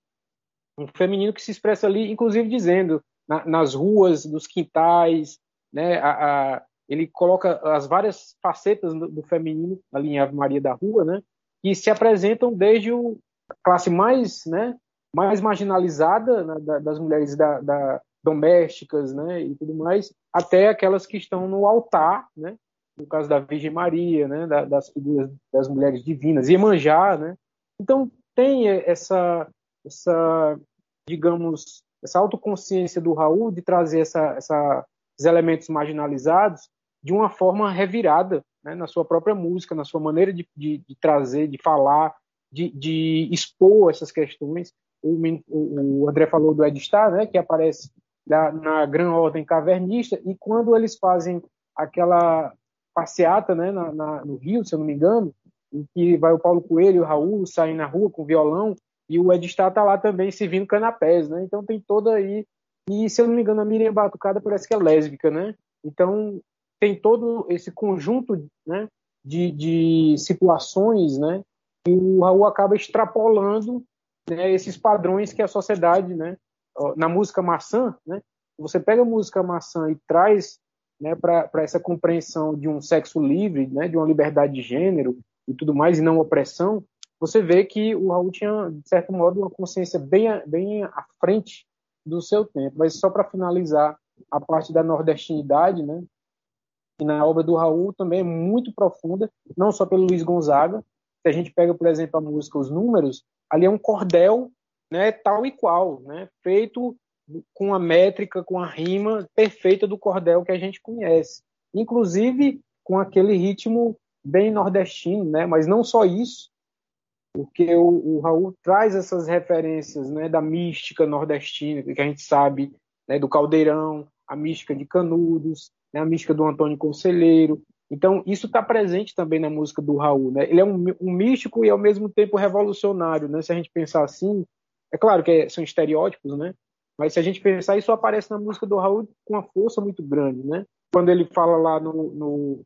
Um feminino que se expressa ali, inclusive dizendo na, nas ruas, nos quintais, né? A, a, ele coloca as várias facetas do, do, feminino ali em Ave Maria da Rua, né? que se apresentam desde o, a classe mais, né? mais marginalizada né? da, das mulheres da, da, domésticas, né, e tudo mais, até aquelas que estão no altar, né, no caso da Virgem Maria, né, das figuras das mulheres divinas, Iemanjá, né? Então tem essa, essa, digamos, essa autoconsciência do Raul de trazer essa, essa, esses elementos marginalizados de uma forma revirada, né, na sua própria música, na sua maneira de, de, de trazer, de falar, de, de expor essas questões. O, o, André falou do Edstar, né, que aparece na, na Gran Ordem Cavernista, e quando eles fazem aquela passeata né, na, na, no Rio, se eu não me engano, em que vai o Paulo Coelho e o Raul saem na rua com violão, e o Edstar está lá também servindo canapés, né? Então tem toda aí. E se eu não me engano, a Miriam Batucada parece que é lésbica, né? Então tem todo esse conjunto né, de, de situações, né? O Raul acaba extrapolando né, esses padrões que a sociedade, né? Na música maçã, né? Você pega a música maçã e traz né, para essa compreensão de um sexo livre, né, de uma liberdade de gênero e tudo mais, e não opressão, você vê que o Raul tinha, de certo modo, uma consciência bem, bem à frente do seu tempo. Mas só para finalizar a parte da nordestinidade, né, e na obra do Raul também é muito profunda, não só pelo Luiz Gonzaga. Se a gente pega, por exemplo, a música Os Números, ali é um cordel né, tal e qual, né, feito com a métrica, com a rima perfeita do cordel que a gente conhece. Inclusive com aquele ritmo bem nordestino, né? Mas não só isso, porque o, o Raul traz essas referências, né, da mística nordestina que a gente sabe, né, do Caldeirão, a mística de Canudos, né, a mística do Antônio Conselheiro. Então isso está presente também na música do Raul, né? Ele é um, um, místico e ao mesmo tempo revolucionário, né? Se a gente pensar assim, é claro que é, são estereótipos, né? Mas se a gente pensar, isso aparece na música do Raul com uma força muito grande, né? Quando ele fala lá no, no,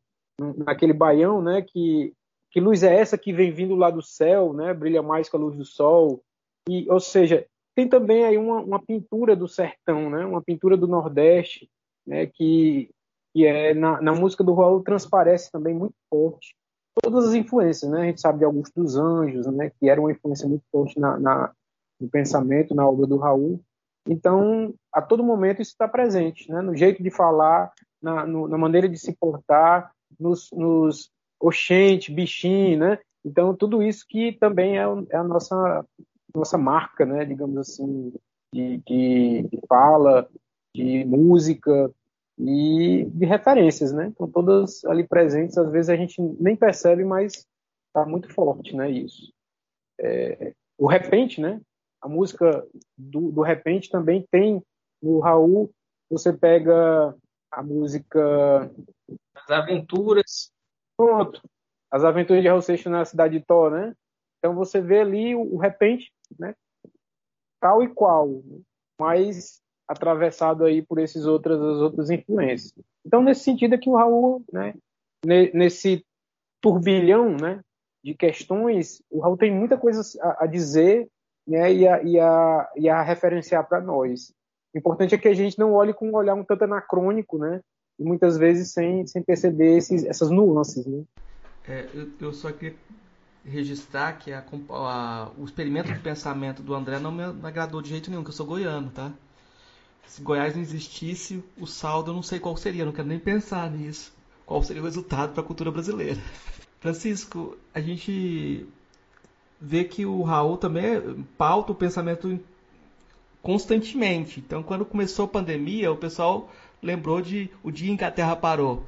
naquele baião, né? Que, que luz é essa que vem vindo lá do céu, né? Brilha mais que a luz do sol. E, ou seja, tem também aí uma, uma pintura do sertão, né? Uma pintura do Nordeste, né? Que, que é na, na música do Raul transparece também muito forte todas as influências, né? A gente sabe de Augusto dos Anjos, né? Que era uma influência muito forte na, na no pensamento, na obra do Raul. Então, a todo momento isso está presente, né? no jeito de falar, na, no, na maneira de se portar, nos, nos oxente, bichinho, né? Então, tudo isso que também é, é a nossa, nossa marca, né? digamos assim, de, de, de fala, de música e de referências, né? Estão todas ali presentes, às vezes a gente nem percebe, mas está muito forte, né? Isso. É, o repente, né? a música do, do repente também tem no Raul, você pega a música As Aventuras. Pronto. As Aventuras de Raul Seixas na cidade de Tó, né? Então você vê ali o, o repente, né? Tal e qual, mas atravessado aí por esses outras as outras influências. Então nesse sentido é que o Raul, né, nesse turbilhão, né, de questões, o Raul tem muita coisa a, a dizer né, e, a, e, a, e a referenciar para nós. O importante é que a gente não olhe com um olhar um tanto anacrônico, né? E muitas vezes sem, sem perceber esses, essas nuances, né? É, eu, eu, só queria registrar que a, a, o experimento de pensamento do André não me agradou de jeito nenhum, que eu sou goiano, tá? Se Goiás não existisse, o saldo eu não sei qual seria, não quero nem pensar nisso. Qual seria o resultado para a cultura brasileira? Francisco, a gente vê que o Raul também pauta o pensamento constantemente. Então, quando começou a pandemia, o pessoal lembrou de o dia em que a Terra parou.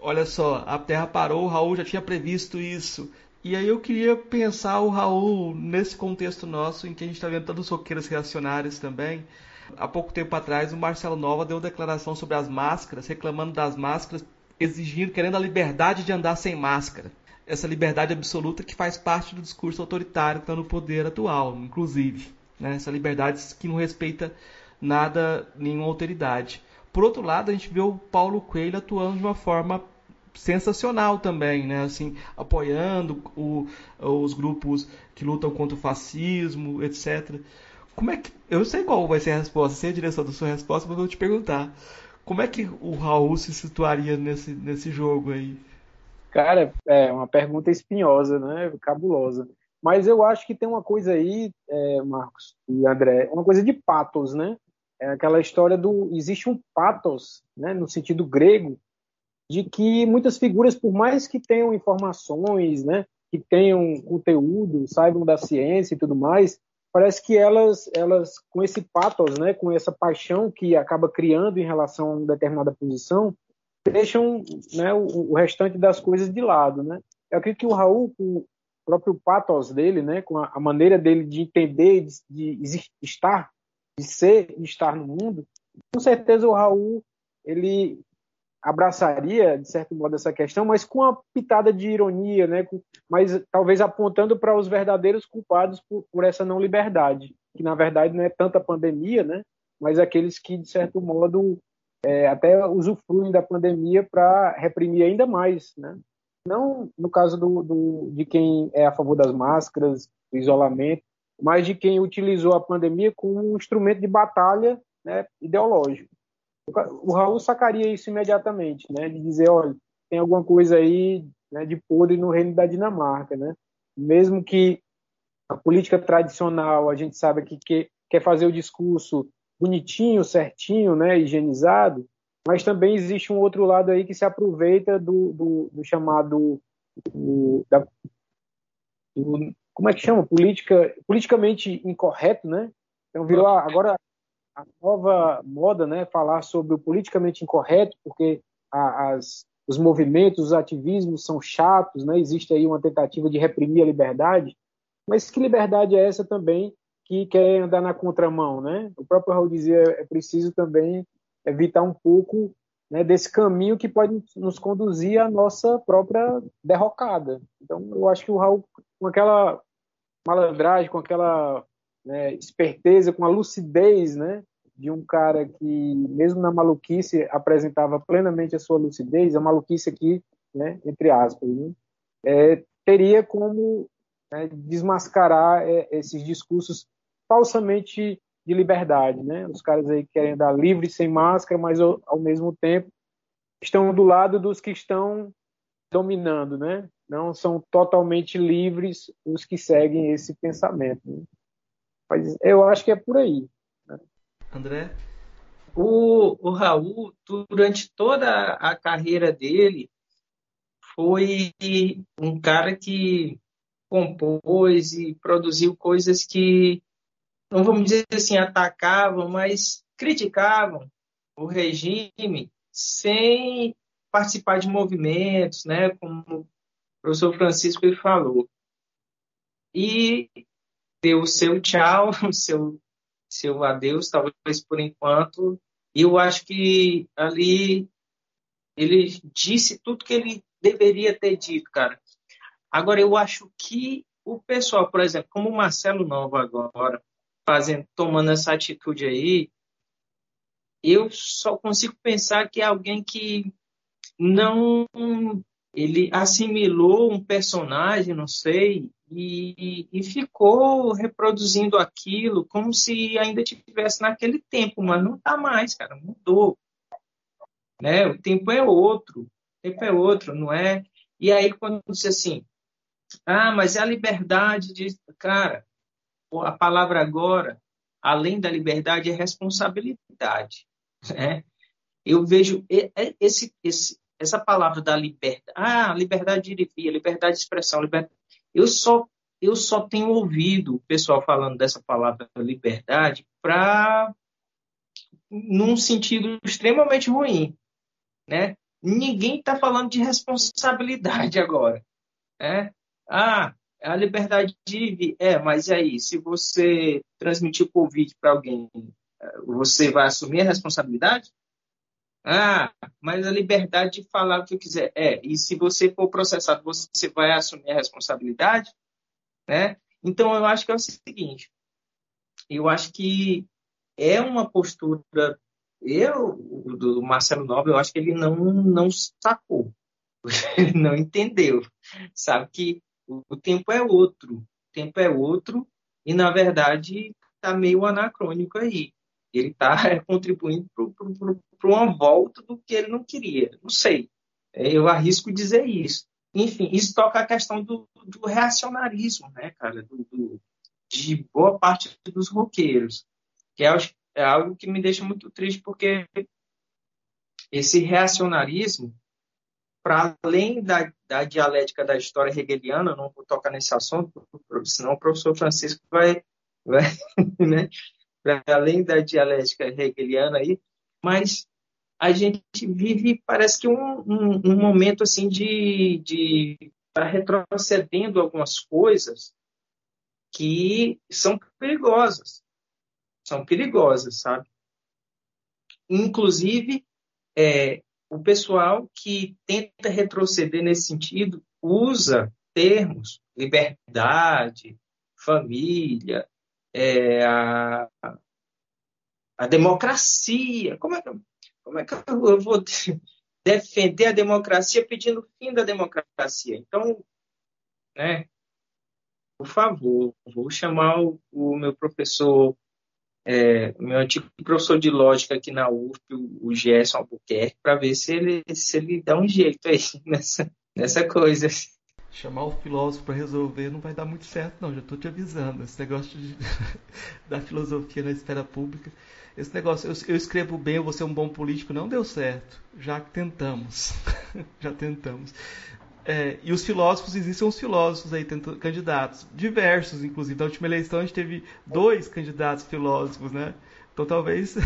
Olha só, a Terra parou, o Raul já tinha previsto isso. E aí eu queria pensar o Raul nesse contexto nosso, em que a gente está vendo tantos roqueiros reacionários também. Há pouco tempo atrás, o Marcelo Nova deu declaração sobre as máscaras, reclamando das máscaras, exigindo, querendo a liberdade de andar sem máscara essa liberdade absoluta que faz parte do discurso autoritário que está no poder atual, inclusive. Né? Essa liberdade que não respeita nada, nenhuma autoridade. Por outro lado, a gente vê o Paulo Coelho atuando de uma forma sensacional também, né? Assim, apoiando o, os grupos que lutam contra o fascismo, etc. Como é que eu sei qual vai ser a resposta, sei a direção da sua resposta, mas vou te perguntar. Como é que o Raul se situaria nesse, nesse jogo aí? Cara, é uma pergunta espinhosa, né? Cabulosa. Mas eu acho que tem uma coisa aí, é, Marcos e André, uma coisa de patos, né? É aquela história do existe um patos, né, no sentido grego, de que muitas figuras, por mais que tenham informações, né, que tenham conteúdo, saibam da ciência e tudo mais, parece que elas, elas com esse patos, né, com essa paixão que acaba criando em relação a uma determinada posição, deixam né, o, o, restante das coisas de lado. Né? Eu acredito que o Raul, com, próprio pathos dele, né, com a, a maneira dele de entender, de, de, estar, de ser e estar no mundo, com certeza o Raul ele abraçaria, de certo modo, essa questão, mas com uma pitada de ironia, né? mas talvez apontando para os verdadeiros culpados por, por, essa não liberdade, que na verdade não é tanta pandemia, né? mas aqueles que, de certo modo, é, até usufruem da pandemia para reprimir ainda mais. Né? Não no caso do, do, de quem é a favor das máscaras, do isolamento, mas de quem utilizou a pandemia como um instrumento de batalha né, ideológico o Raul sacaria isso imediatamente, né? De dizer, olha, tem alguma coisa aí né, de podre no reino da Dinamarca, né? Mesmo que a política tradicional, a gente sabe que, que quer fazer o discurso bonitinho, certinho, né, higienizado, mas também existe um outro lado aí que se aproveita do, do, do chamado do, da, do, como é que chama? Política, politicamente incorreto, né? Então virou agora a nova moda, né, falar sobre o politicamente incorreto, porque a, as, os movimentos, os ativismos são chatos, né, existe aí uma tentativa de reprimir a liberdade, mas que liberdade é essa também que quer andar na contramão, né? O próprio Raul dizia é preciso também evitar um pouco né, desse caminho que pode nos conduzir à nossa própria derrocada. Então, eu acho que o Raul, com aquela malandragem, com aquela né, esperteza, com a lucidez né, de um cara que, mesmo na maluquice, apresentava plenamente a sua lucidez, a maluquice aqui, né, entre aspas, né, é, teria como né, desmascarar é, esses discursos falsamente de liberdade. Né? Os caras aí querem dar livre sem máscara, mas ao, ao mesmo tempo estão do lado dos que estão dominando, né? Não são totalmente livres os que seguem esse pensamento. Né? Mas eu acho que é por aí. Né? André? O, o Raul, durante toda a carreira dele, foi um cara que compôs e produziu coisas que, não vamos dizer assim, atacavam, mas criticavam o regime sem participar de movimentos, né, como o professor Francisco ele falou. E deu o seu tchau, o seu, seu adeus, talvez por enquanto. E eu acho que ali ele disse tudo que ele deveria ter dito, cara. Agora, eu acho que o pessoal, por exemplo, como o Marcelo Nova agora, fazendo, tomando essa atitude aí, eu só consigo pensar que é alguém que não ele assimilou um personagem, não sei, e, e, ficou reproduzindo aquilo como se ainda tivesse naquele tempo, mas não está mais, cara, mudou. Né? O tempo é outro, o tempo é outro, não é? E aí quando disse assim, ah, mas é a liberdade de, cara, a palavra agora, além da liberdade, é responsabilidade, né? Eu vejo esse, esse, essa palavra da liberdade, ah, liberdade de ir e vir, liberdade de expressão, liberdade eu só, eu só tenho ouvido o pessoal falando dessa palavra liberdade para num sentido extremamente ruim, né? Ninguém está falando de responsabilidade agora, né? Ah, a liberdade de é, mas aí, se você transmitir o Covid para alguém, você vai assumir a responsabilidade? Ah, mas a liberdade de falar o que eu quiser. É, e se você for processado, você vai assumir a responsabilidade? Né? Então, eu acho que é o seguinte: eu acho que é uma postura. Eu, do Marcelo Nobre, eu acho que ele não, não sacou, não entendeu. Sabe que o tempo é outro, o tempo é outro, e na verdade está meio anacrônico aí. Ele está contribuindo para uma volta do que ele não queria. Não sei. É, eu arrisco dizer isso. Enfim, isso toca a questão do, do reacionarismo, né, cara? Do, do, de boa parte dos roqueiros. Que é, é algo que me deixa muito triste, porque esse reacionarismo, para além da, da, dialética da história hegeliana, não vou tocar nesse assunto, senão o professor Francisco vai, vai né, além da dialética hegeliana aí, mas a gente vive, parece que um, um, um momento assim de, de está retrocedendo algumas coisas que são perigosas. São perigosas, sabe? Inclusive, é, o pessoal que tenta retroceder nesse sentido usa termos liberdade, família, é, a, a democracia. Como é, que, como é que eu vou defender a democracia pedindo o fim da democracia? Então, né, por favor, vou chamar o, o meu professor é, meu antigo professor de lógica aqui na UF, o, Gerson Albuquerque, para ver se ele, se ele dá um jeito aí nessa, nessa coisa. Chamar o filósofo para resolver não vai dar muito certo, não. Já estou te avisando. Esse negócio de, da filosofia na esfera pública. Esse negócio, eu, eu escrevo bem, eu vou ser um bom político, não deu certo. Já tentamos. Já tentamos. É, e os filósofos, existem uns filósofos aí, candidatos, diversos, inclusive. Na última eleição a gente teve dois candidatos filósofos, né? Então talvez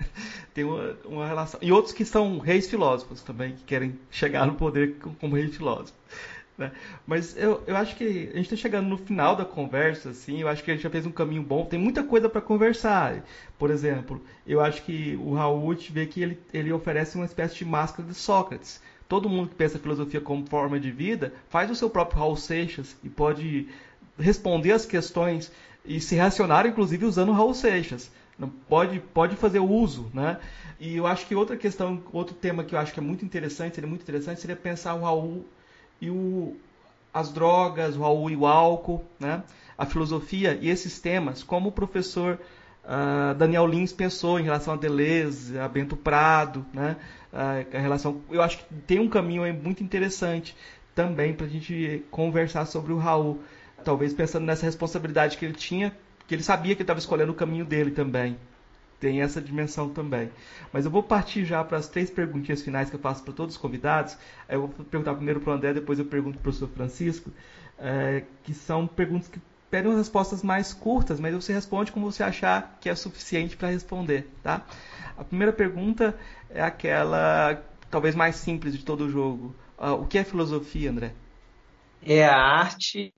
tenha uma, uma, relação. E outros que são reis filósofos também, que querem chegar no poder como rei filósofo. Né? Mas eu, eu acho que a gente está chegando no final da conversa, assim, eu acho que a gente já fez um caminho bom, tem muita coisa para conversar. Por exemplo, eu acho que o Raul vê que ele, ele oferece uma espécie de máscara de Sócrates todo mundo que pensa filosofia como forma de vida faz o seu próprio Raul Seixas e pode responder as questões e se relacionar, inclusive, usando Raul Seixas. Pode, pode fazer uso, né? E eu acho que outra questão, outro tema que eu acho que é muito interessante, seria muito interessante, seria pensar o Raul e o, as drogas, o Raul e o álcool, né? A filosofia e esses temas, como o professor uh, Daniel Lins pensou em relação a Deleuze, a Bento Prado, né? Uh, a relação, eu acho que tem um caminho muito interessante também para a gente conversar sobre o Raul, talvez pensando nessa responsabilidade que ele tinha, que ele sabia que estava escolhendo o caminho dele também. Tem essa dimensão também. Mas eu vou partir já para as três perguntinhas finais que eu faço para todos os convidados. Eu vou perguntar primeiro para o André, depois eu pergunto para o professor Francisco, é, que são perguntas que pedem respostas mais curtas, mas você responde como você achar que é suficiente para responder, tá? A primeira pergunta é aquela talvez mais simples de todo o jogo. Uh, o que é filosofia, André? É a arte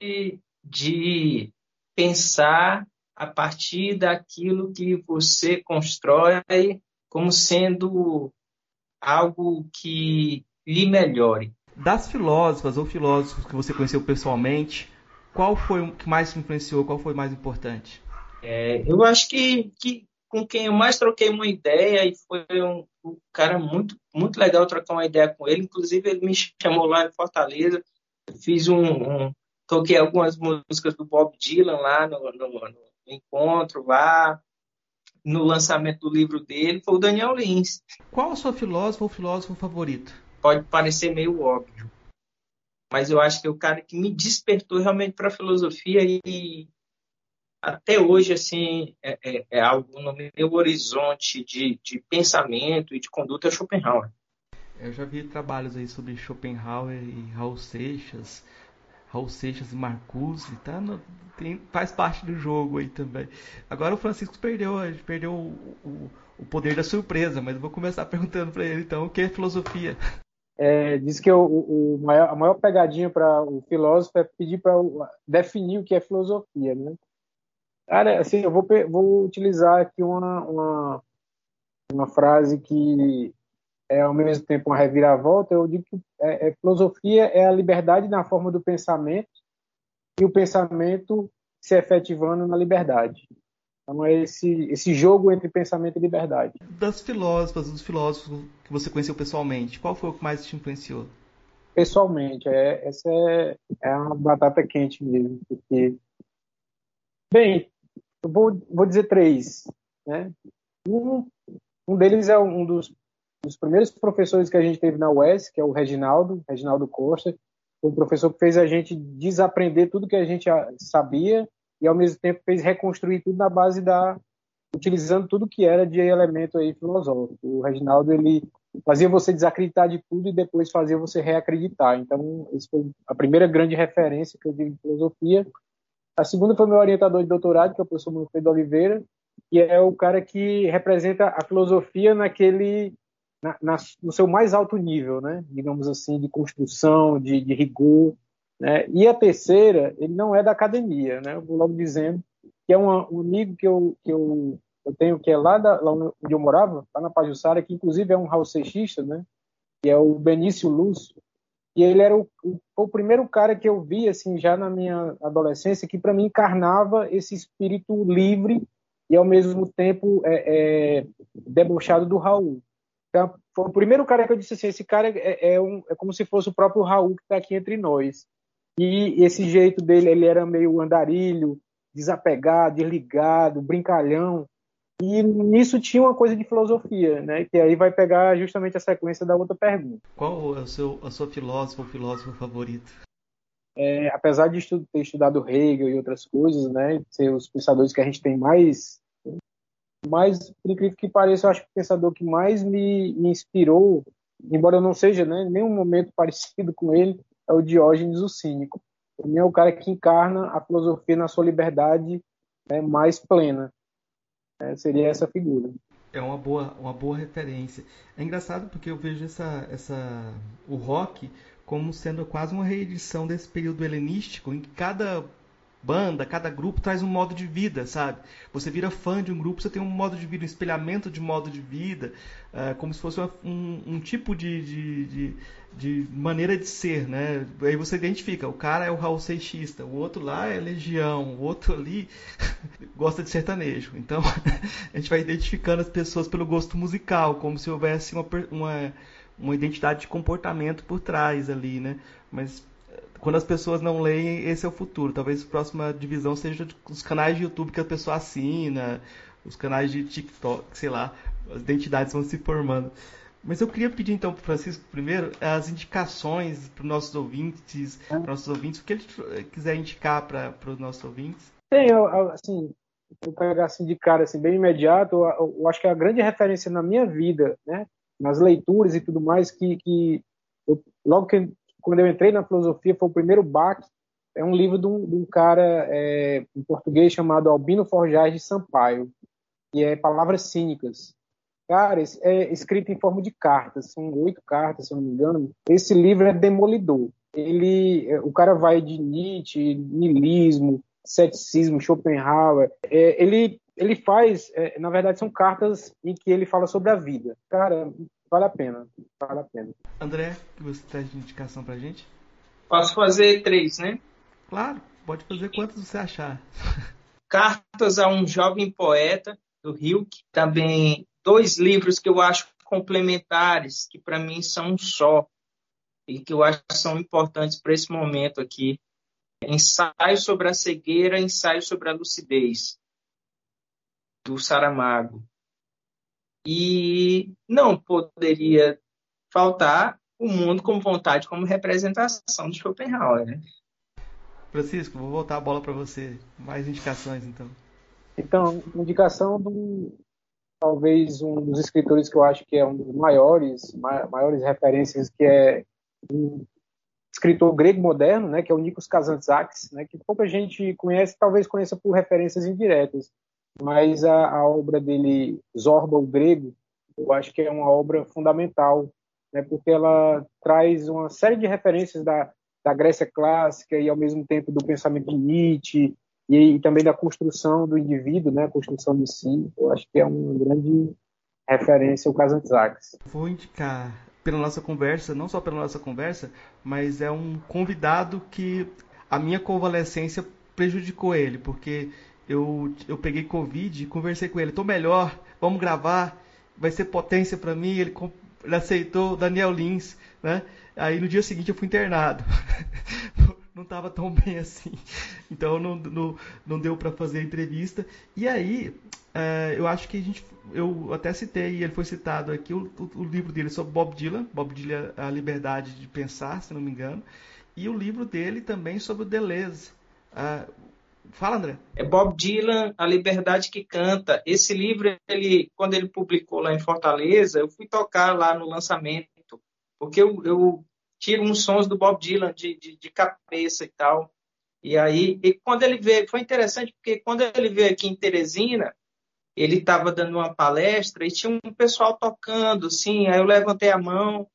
de pensar a partir daquilo que você constrói como sendo algo que lhe melhore. Das filósofas ou filósofos que você conheceu pessoalmente, qual foi o que mais te influenciou? Qual foi o mais importante? É, eu acho que, que com quem eu mais troquei uma ideia e foi um, um, cara muito muito legal trocar uma ideia com ele. Inclusive ele me chamou lá em Fortaleza, fiz um, um toquei algumas músicas do Bob Dylan lá no, no, no, encontro lá no lançamento do livro dele foi o Daniel Lins. Qual o seu filósofo ou filósofo favorito? Pode parecer meio óbvio, mas eu acho que é o cara que me despertou realmente para a filosofia e até hoje assim é, é, é, algo no meu horizonte de, de pensamento e de conduta é Schopenhauer. Eu já vi trabalhos aí sobre Schopenhauer e Raul Seixas, Raul Seixas e Marcuse, tá no, tem, faz parte do jogo aí também. Agora o Francisco perdeu, perdeu o, o, o poder da surpresa, mas eu vou começar perguntando para ele então o que é filosofia. É, diz que o, o maior, a maior pegadinha para o filósofo é pedir para definir o que é filosofia, né? Cara, assim, eu vou, vou utilizar aqui uma, uma, uma frase que é ao mesmo tempo uma reviravolta. Eu digo que é, é, filosofia é a liberdade na forma do pensamento e o pensamento se efetivando na liberdade. Então é esse, esse jogo entre pensamento e liberdade. Das filósofas, dos filósofos que você conheceu pessoalmente, qual foi o que mais te influenciou? Pessoalmente, é, essa é, é uma batata quente mesmo, porque Bem, eu vou, vou dizer três. Né? Um, um deles é um dos, dos primeiros professores que a gente teve na UES, que é o Reginaldo, Reginaldo Costa. Um professor que fez a gente desaprender tudo que a gente sabia e, ao mesmo tempo, fez reconstruir tudo na base da... utilizando tudo que era de elemento aí filosófico. O Reginaldo, ele fazia você desacreditar de tudo e depois fazia você reacreditar. Então, essa foi a primeira grande referência que eu tive em filosofia. A segunda foi meu orientador de doutorado, que é o professor Manfredo Oliveira, que é o cara que representa a filosofia naquele na, na, no seu mais alto nível, né? Digamos assim, de construção, de, de rigor. Né? E a terceira, ele não é da academia, né? Eu vou logo dizendo que é uma, um amigo que eu, que eu, eu tenho que é lá, da, lá onde eu morava, lá na Pajussara, que inclusive é um house seixista, né? Que é o Benício Lúcio. E ele era o, o, o, primeiro cara que eu vi, assim, já na minha adolescência, que para mim encarnava esse espírito livre e ao mesmo tempo é, é, debochado do Raul. Então, foi o primeiro cara que eu disse assim, esse cara é, é, um, é como se fosse o próprio Raul que está aqui entre nós. E esse jeito dele, ele era meio andarilho, desapegado, desligado, brincalhão. E nisso tinha uma coisa de filosofia, né? Que aí vai pegar justamente a sequência da outra pergunta. Qual é o seu, a sua filósofo ou filósofo favorito? É, apesar de estu ter estudado Hegel e outras coisas, né? Ser os pensadores que a gente tem mais mais, por incrível que pareça, eu acho que o pensador que mais me, me inspirou, embora eu não seja né, nenhum momento parecido com ele, é o Diógenes o Cínico. Ele é o cara que encarna a filosofia na sua liberdade né, mais plena. É, seria essa figura. É uma boa, uma boa referência. É engraçado porque eu vejo essa, essa, o rock como sendo quase uma reedição desse período helenístico, em que cada banda, cada grupo traz um modo de vida, sabe? Você vira fã de um grupo, você tem um modo de vida, um espelhamento de modo de vida, uh, como se fosse uma, um, um, tipo de, de, de, de, maneira de ser, né? Aí você identifica, o cara é o Raul Seixista, o outro lá é Legião, o outro ali gosta de sertanejo. Então, a gente vai identificando as pessoas pelo gosto musical, como se houvesse uma, uma, uma identidade de comportamento por trás ali, né? Mas quando as pessoas não leem, esse é o futuro. Talvez a próxima divisão seja os canais de YouTube que a pessoa assina, os canais de TikTok, sei lá, as identidades vão se formando. Mas eu queria pedir então para o Francisco primeiro as indicações para os nossos ouvintes, para nossos ouvintes, o que ele quiser indicar para os nossos ouvintes. Tem, assim, vou pegar assim de cara assim bem imediato, eu, eu, acho que a grande referência na minha vida, né, nas leituras e tudo mais que, que eu, logo que quando eu entrei na filosofia, foi o primeiro baque. É um livro de um, de um cara é, em português chamado Albino Forjaz de Sampaio, que é Palavras Cínicas. Cara, é escrito em forma de cartas, são oito cartas, se eu não me engano. Esse livro é demolidor. Ele, é, o cara vai de Nietzsche, niilismo, ceticismo, Schopenhauer. É, ele, ele faz, é, na verdade, são cartas em que ele fala sobre a vida. Cara, Vale a pena, vale a pena. André, que você traz de indicação pra gente? Posso fazer três, né? Claro, pode fazer quantas você achar. Cartas a um jovem poeta do Hilke, também dois livros que eu acho complementares, que para mim são um só e que eu acho que são importantes para esse momento aqui. Ensaio sobre a cegueira, ensaio sobre a lucidez, do Saramago. E não poderia faltar o mundo como vontade, como representação de Schopenhauer. Né? Francisco, vou voltar a bola para você. Mais indicações, então. Então, indicação do talvez um dos escritores que eu acho que é um dos maiores, maiores referências, que é um escritor grego moderno, né, que é o Nikos Kazantzakis, né, que pouca gente conhece, talvez conheça por referências indiretas mas a, a, obra dele, Zorba, o Grego, eu acho que é uma obra fundamental, né, porque ela traz uma série de referências da, da Grécia clássica e, ao mesmo tempo, do pensamento de Nietzsche e, e também da construção do indivíduo, né, a construção de si. Eu acho que é uma grande referência o Kazantzakis. Vou indicar pela nossa conversa, não só pela nossa conversa, mas é um convidado que a minha convalescência prejudicou ele, porque eu, eu peguei Covid conversei com ele. Tô melhor, vamos gravar, vai ser potência para mim. Ele, ele aceitou Daniel Lins, né? Aí no dia seguinte eu fui internado. não estava tão bem assim. Então não, não, não deu para fazer a entrevista. E aí, é, eu acho que a gente. Eu até citei, ele foi citado aqui, o, o, livro dele sobre Bob Dylan, Bob Dylan, A Liberdade de Pensar, se não me engano. E o livro dele também sobre o Deleuze. Uh, Fala, André. É Bob Dylan, A Liberdade que Canta. Esse livro, ele, quando ele publicou lá em Fortaleza, eu fui tocar lá no lançamento, porque eu, eu tiro uns sons do Bob Dylan de, de, de cabeça e tal. E aí, e quando ele veio, foi interessante, porque quando ele veio aqui em Teresina, ele estava dando uma palestra e tinha um pessoal tocando, assim, aí eu levantei a mão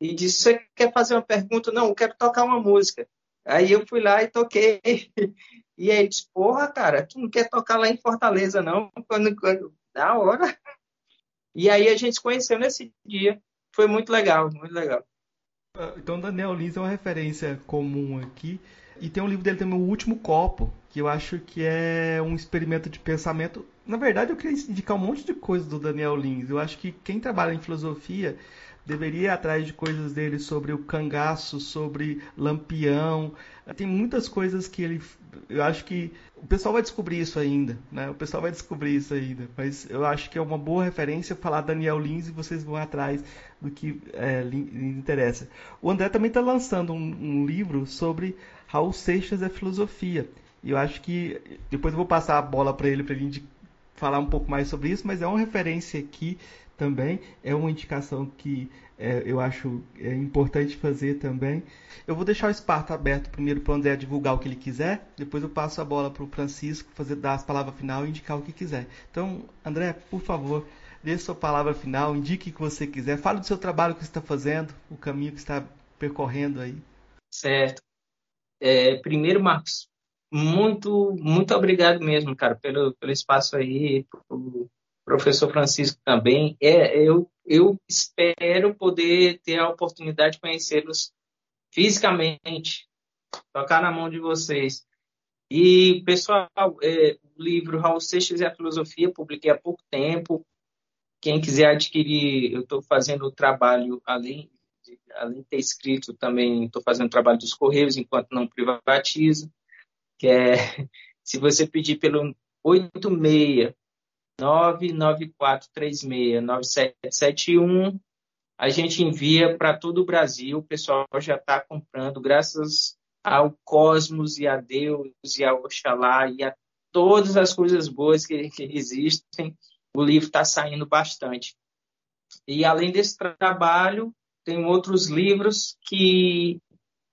e disse, você quer fazer uma pergunta? Não, eu quero tocar uma música. Aí eu fui lá e toquei. E aí disse, porra, cara, tu não quer tocar lá em Fortaleza, não? Quando, quando, da hora. E aí a gente se conheceu nesse dia. Foi muito legal, muito legal. Ah, então Daniel Lins é uma referência comum aqui. E tem um livro dele também, O Último Copo, que eu acho que é um experimento de pensamento. Na verdade, eu queria indicar um monte de coisa do Daniel Lins. Eu acho que quem trabalha em filosofia deveria ir atrás de coisas dele sobre o cangaço, sobre lampião. Tem muitas coisas que ele. Eu acho que o pessoal vai descobrir isso ainda, né? O pessoal vai descobrir isso ainda. Mas eu acho que é uma boa referência falar Daniel Lins e vocês vão atrás do que é, lhe interessa. O André também está lançando um, um livro sobre Raul Seixas e a filosofia. E eu acho que depois eu vou passar a bola para ele para ele falar um pouco mais sobre isso, mas é uma referência aqui também. É uma indicação que é, eu acho é, importante fazer também. Eu vou deixar o espaço aberto primeiro para o André divulgar o que ele quiser, depois eu passo a bola para o Francisco fazer dar as palavras final e indicar o que quiser. Então, André, por favor, dê sua palavra final, indique o que você quiser, fale do seu trabalho que você está fazendo, o caminho que está percorrendo aí. Certo. É, primeiro, Marcos, muito, muito obrigado mesmo, cara, pelo, pelo espaço aí, por, professor Francisco também. É, eu, eu espero poder ter a oportunidade de conhecê-los fisicamente, tocar na mão de vocês. E, pessoal, é, o livro Raul Seixas e a Filosofia, publiquei há pouco tempo. Quem quiser adquirir, eu estou fazendo o trabalho, além de, além de ter escrito, também estou fazendo o trabalho dos Correios, enquanto não privatizo, que é, se você pedir pelo 86 994369771. A gente envia para todo o Brasil. O pessoal já está comprando, graças ao Cosmos e a Deus e a Oxalá e a todas as coisas boas que, que existem. O livro está saindo bastante. E além desse trabalho, tem outros livros que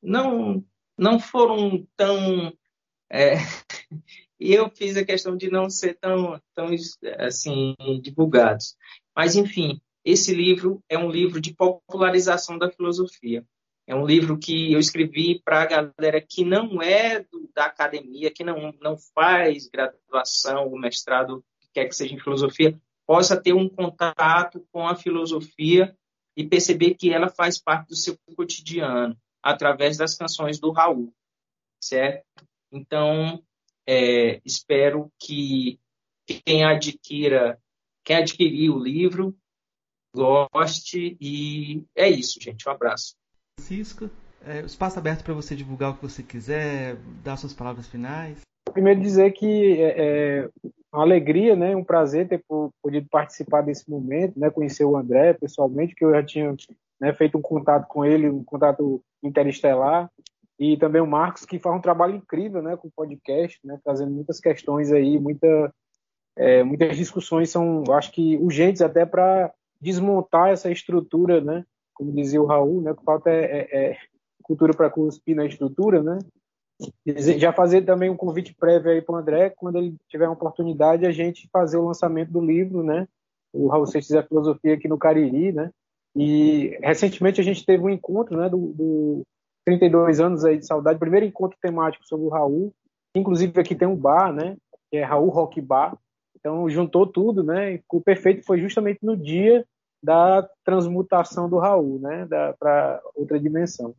não, não foram tão é, e eu fiz a questão de não ser tão, tão assim divulgados. Mas enfim, esse livro é um livro de popularização da filosofia. É um livro que eu escrevi para a galera que não é do, da academia, que não, não faz graduação mestrado, que quer que seja em filosofia, possa ter um contato com a filosofia e perceber que ela faz parte do seu cotidiano, através das canções do Raul, certo? Então, é, espero que quem adquira, quem adquirir o livro, goste e é isso, gente. Um abraço. Francisco, é, o espaço aberto para você divulgar o que você quiser, dar suas palavras finais. Primeiro dizer que é, é uma alegria, né, um prazer ter podido participar desse momento, né, conhecer o André pessoalmente, que eu já tinha né, feito um contato com ele, um contato interestelar, e também o Marcos, que faz um trabalho incrível né, com o podcast, né, trazendo muitas questões aí, muita, é, muitas discussões são, acho que, urgentes até para desmontar essa estrutura, né, como dizia o Raul, né, que falta é, é, é cultura para cuspir na estrutura, né, já fazer também um convite prévio aí para o André, quando ele tiver uma oportunidade, a gente fazer o lançamento do livro, né, o Raul Seixas a Filosofia aqui no Cariri, né, e recentemente a gente teve um encontro, né, do, do 32 anos aí de saudade, primeiro encontro temático sobre o Raul, inclusive aqui tem um bar, né, que é Raul Rock Bar, então juntou tudo, né, e o perfeito foi justamente no dia da transmutação do Raul, né, para outra dimensão.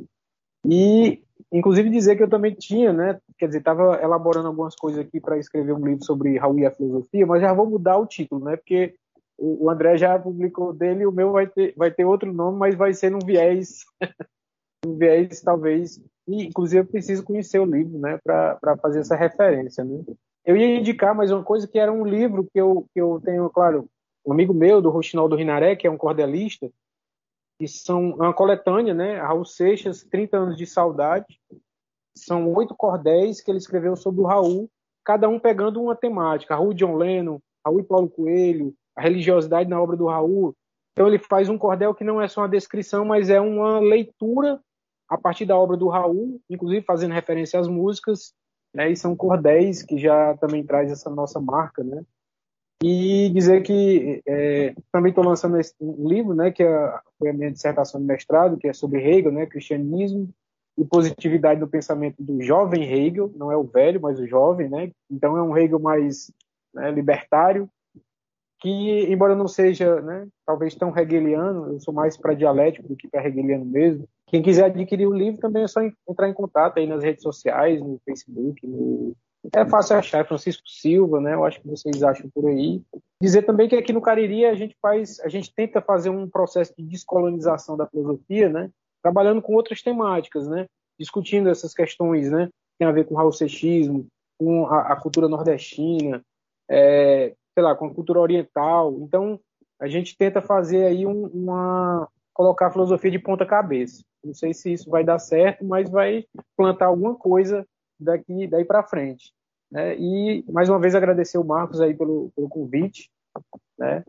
E, inclusive, dizer que eu também tinha, né, quer dizer, estava elaborando algumas coisas aqui para escrever um livro sobre Raul e a filosofia, mas já vou mudar o título, né, porque o André já publicou dele, o meu vai ter, vai ter outro nome, mas vai ser num viés um viés talvez, e inclusive eu preciso conhecer o livro, né, para fazer essa referência, né. Eu ia indicar mais uma coisa que era um livro que eu, que eu tenho, claro, um amigo meu, do Rochinol do Rinaré, que é um cordelista, e são uma coletânea, né, Raul Seixas, 30 anos de saudade, são oito cordéis que ele escreveu sobre o Raul, cada um pegando uma temática, Raul John Lennon, Raul e Paulo Coelho, a religiosidade na obra do Raul, então ele faz um cordel que não é só uma descrição, mas é uma leitura a partir da obra do Raul, inclusive fazendo referência às músicas, né, e são cordéis que já também traz essa nossa marca, né? E dizer que é, também estou lançando esse, um livro, né, que é, foi a minha dissertação de mestrado, que é sobre Hegel, né, cristianismo e positividade no pensamento do jovem Hegel, não é o velho, mas o jovem, né? Então é um Hegel mais né, libertário, que, embora não seja, né, talvez tão hegeliano, eu sou mais para dialético do que para hegeliano mesmo. Quem quiser adquirir o livro também é só entrar em contato aí nas redes sociais, no Facebook, no... é fácil achar, Francisco Silva, né? Eu acho que vocês acham por aí. Dizer também que aqui no Cariri a gente faz, a gente tenta fazer um processo de descolonização da filosofia, né? Trabalhando com outras temáticas, né? Discutindo essas questões, né? Tem a ver com o raul-seixismo, com a, a cultura nordestina, é, sei lá, com a cultura oriental. Então, a gente tenta fazer aí um, uma colocar a filosofia de ponta cabeça. Não sei se isso vai dar certo, mas vai plantar alguma coisa daqui daí para frente. Né? E mais uma vez agradecer o Marcos aí pelo, pelo convite, né?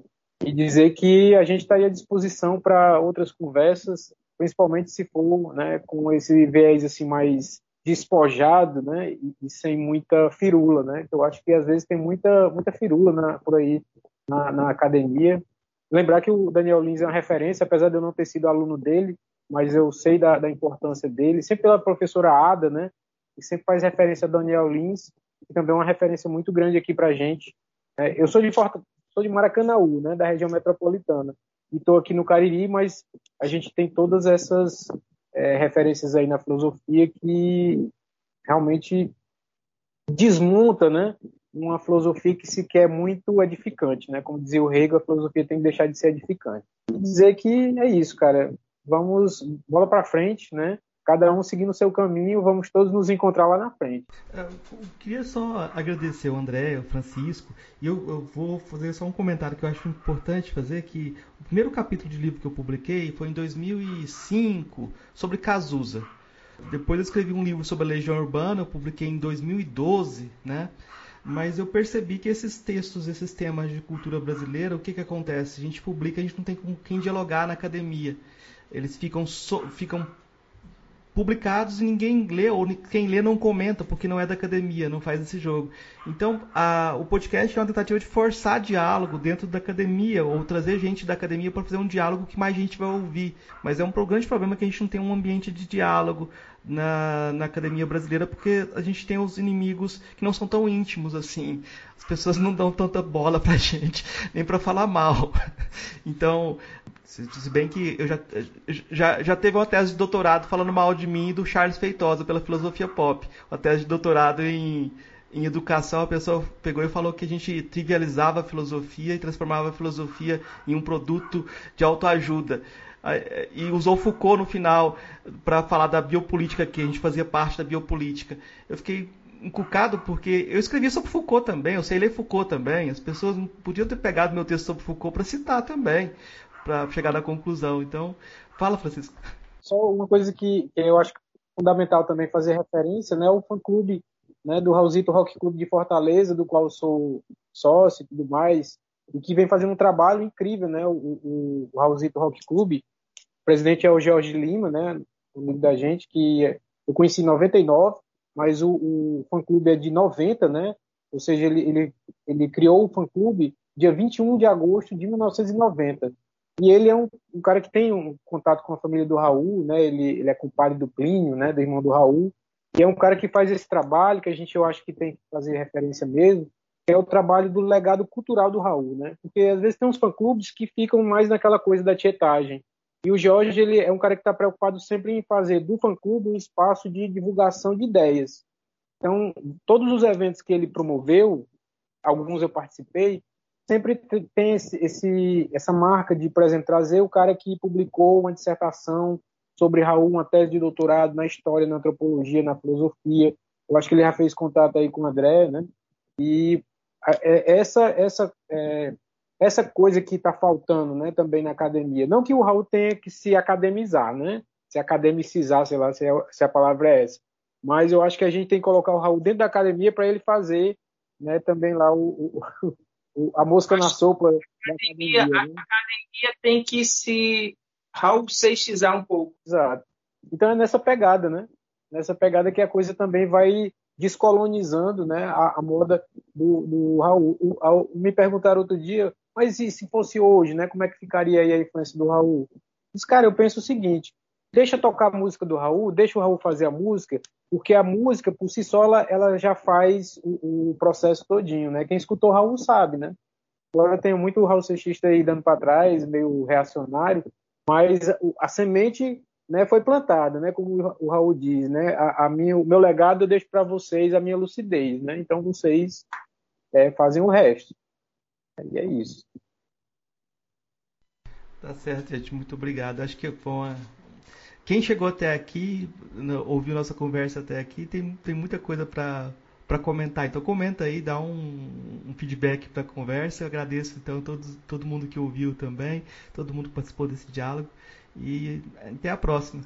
E dizer que a gente está à disposição para outras conversas, principalmente se for, né, com esse viés assim mais despojado, né, e, e, sem muita firula, né? Eu acho que às vezes tem muita muita firula na, por aí na, na, academia. Lembrar que o Daniel Lins é uma referência, apesar de eu não ter sido aluno dele, mas eu sei da, da importância dele. Sempre pela professora Ada, né? Que sempre faz referência a Daniel Lins, que também é uma referência muito grande aqui para gente. É, eu sou de Forta, sou de né? Da região metropolitana e estou aqui no Cariri, mas a gente tem todas essas é, referências aí na filosofia que realmente desmonta, né, uma filosofia que se quer muito edificante, né? Como dizia o Hegel, a filosofia tem que deixar de ser edificante. E dizer que é isso, cara. Vamos bola para frente, né? cada um seguindo o seu caminho, vamos todos nos encontrar lá na frente. Eu queria só agradecer o André, o Francisco, e eu, eu, vou fazer só um comentário que eu acho importante fazer, que o primeiro capítulo de livro que eu publiquei foi em 2005, sobre Cazuza. Depois eu escrevi um livro sobre a Legião Urbana, eu publiquei em 2012, né? Mas eu percebi que esses textos, esses temas de cultura brasileira, o que, que acontece? A gente publica, a gente não tem com quem dialogar na academia. Eles ficam, so, ficam publicados e ninguém lê, ou quem lê não comenta, porque não é da academia, não faz esse jogo. Então, a, o podcast é uma tentativa de forçar diálogo dentro da academia, ou trazer gente da academia para fazer um diálogo que mais gente vai ouvir. Mas é um grande problema que a gente não tem um ambiente de diálogo na, na academia brasileira, porque a gente tem os inimigos que não são tão íntimos assim. As pessoas não dão tanta bola pra gente, nem para falar mal. Então, se bem que eu já, já, já teve uma tese de doutorado falando mal de mim e do Charles Feitosa pela filosofia pop. Uma tese de doutorado em, em educação, a pessoa pegou e falou que a gente trivializava a filosofia e transformava a filosofia em um produto de autoajuda. E usou Foucault no final para falar da biopolítica, que a gente fazia parte da biopolítica. Eu fiquei encucado porque eu escrevi sobre Foucault também, eu sei ler Foucault também. As pessoas podiam ter pegado meu texto sobre Foucault para citar também para chegar na conclusão. Então, fala, Francisco. Só uma coisa que, eu acho fundamental também fazer referência, né, o fã-clube né, do Raulzito Rock Club de Fortaleza, do qual sou sócio e tudo mais, e que vem fazendo um trabalho incrível, né, o, o, o Raulzito Rock Club. O presidente é o Jorge Lima, né, amigo da gente, que eu conheci em 99, mas o, o fã-clube é de 90, né, ou seja, ele, ele, ele criou o fã-clube dia 21 de agosto de 1990. E ele é um, um, cara que tem um contato com a família do Raul, né? Ele, ele é compadre do Plínio, né? Do irmão do Raul. E é um cara que faz esse trabalho que a gente eu acho que tem que fazer referência mesmo, que é o trabalho do legado cultural do Raul, né? Porque às vezes tem uns fã-clubes que ficam mais naquela coisa da tietagem. E o Jorge ele é um cara que está preocupado sempre em fazer do fã-clube um espaço de divulgação de ideias. Então, todos os eventos que ele promoveu, alguns eu participei, sempre tem esse, esse, essa marca de, por exemplo, trazer o cara que publicou uma dissertação sobre Raul, uma tese de doutorado na história, na antropologia, na filosofia. Eu acho que ele já fez contato aí com o André, né? E é, essa essa é, essa coisa que está faltando, né, também na academia. Não que o Raul tenha que se academizar, né? Se academicizar, sei lá, se, é, se a palavra é essa. Mas eu acho que a gente tem que colocar o Raul dentro da academia para ele fazer, né, também lá o, o a mosca na sopa. A academia, academia, né? a academia tem que se Raul seixizar um pouco. Exato. Então é nessa pegada, né? Nessa pegada que a coisa também vai descolonizando né, a, a moda do, do Raul. O, a, me perguntaram outro dia, mas e se fosse hoje, né? Como é que ficaria aí a influência do Raul? Mas, cara, eu penso o seguinte: deixa tocar a música do Raul, deixa o Raul fazer a música, porque a música, por si só, ela, ela já faz o, o, processo todinho, né? Quem escutou o Raul sabe, né? Agora tenho muito Raul Seixista aí dando para trás, meio reacionário, mas a, a semente né, foi plantada, né? Como o Raul diz, né? A, a minha, o meu legado eu deixo para vocês, a minha lucidez, né? Então vocês é, fazem o resto. E é isso. Tá certo, gente. Muito obrigado. Acho que foi uma quem chegou até aqui, ouviu nossa conversa até aqui, tem, tem muita coisa para comentar. Então comenta aí, dá um, um feedback para a conversa. Eu agradeço então todo mundo que ouviu também, todo mundo que participou desse diálogo e até a próxima.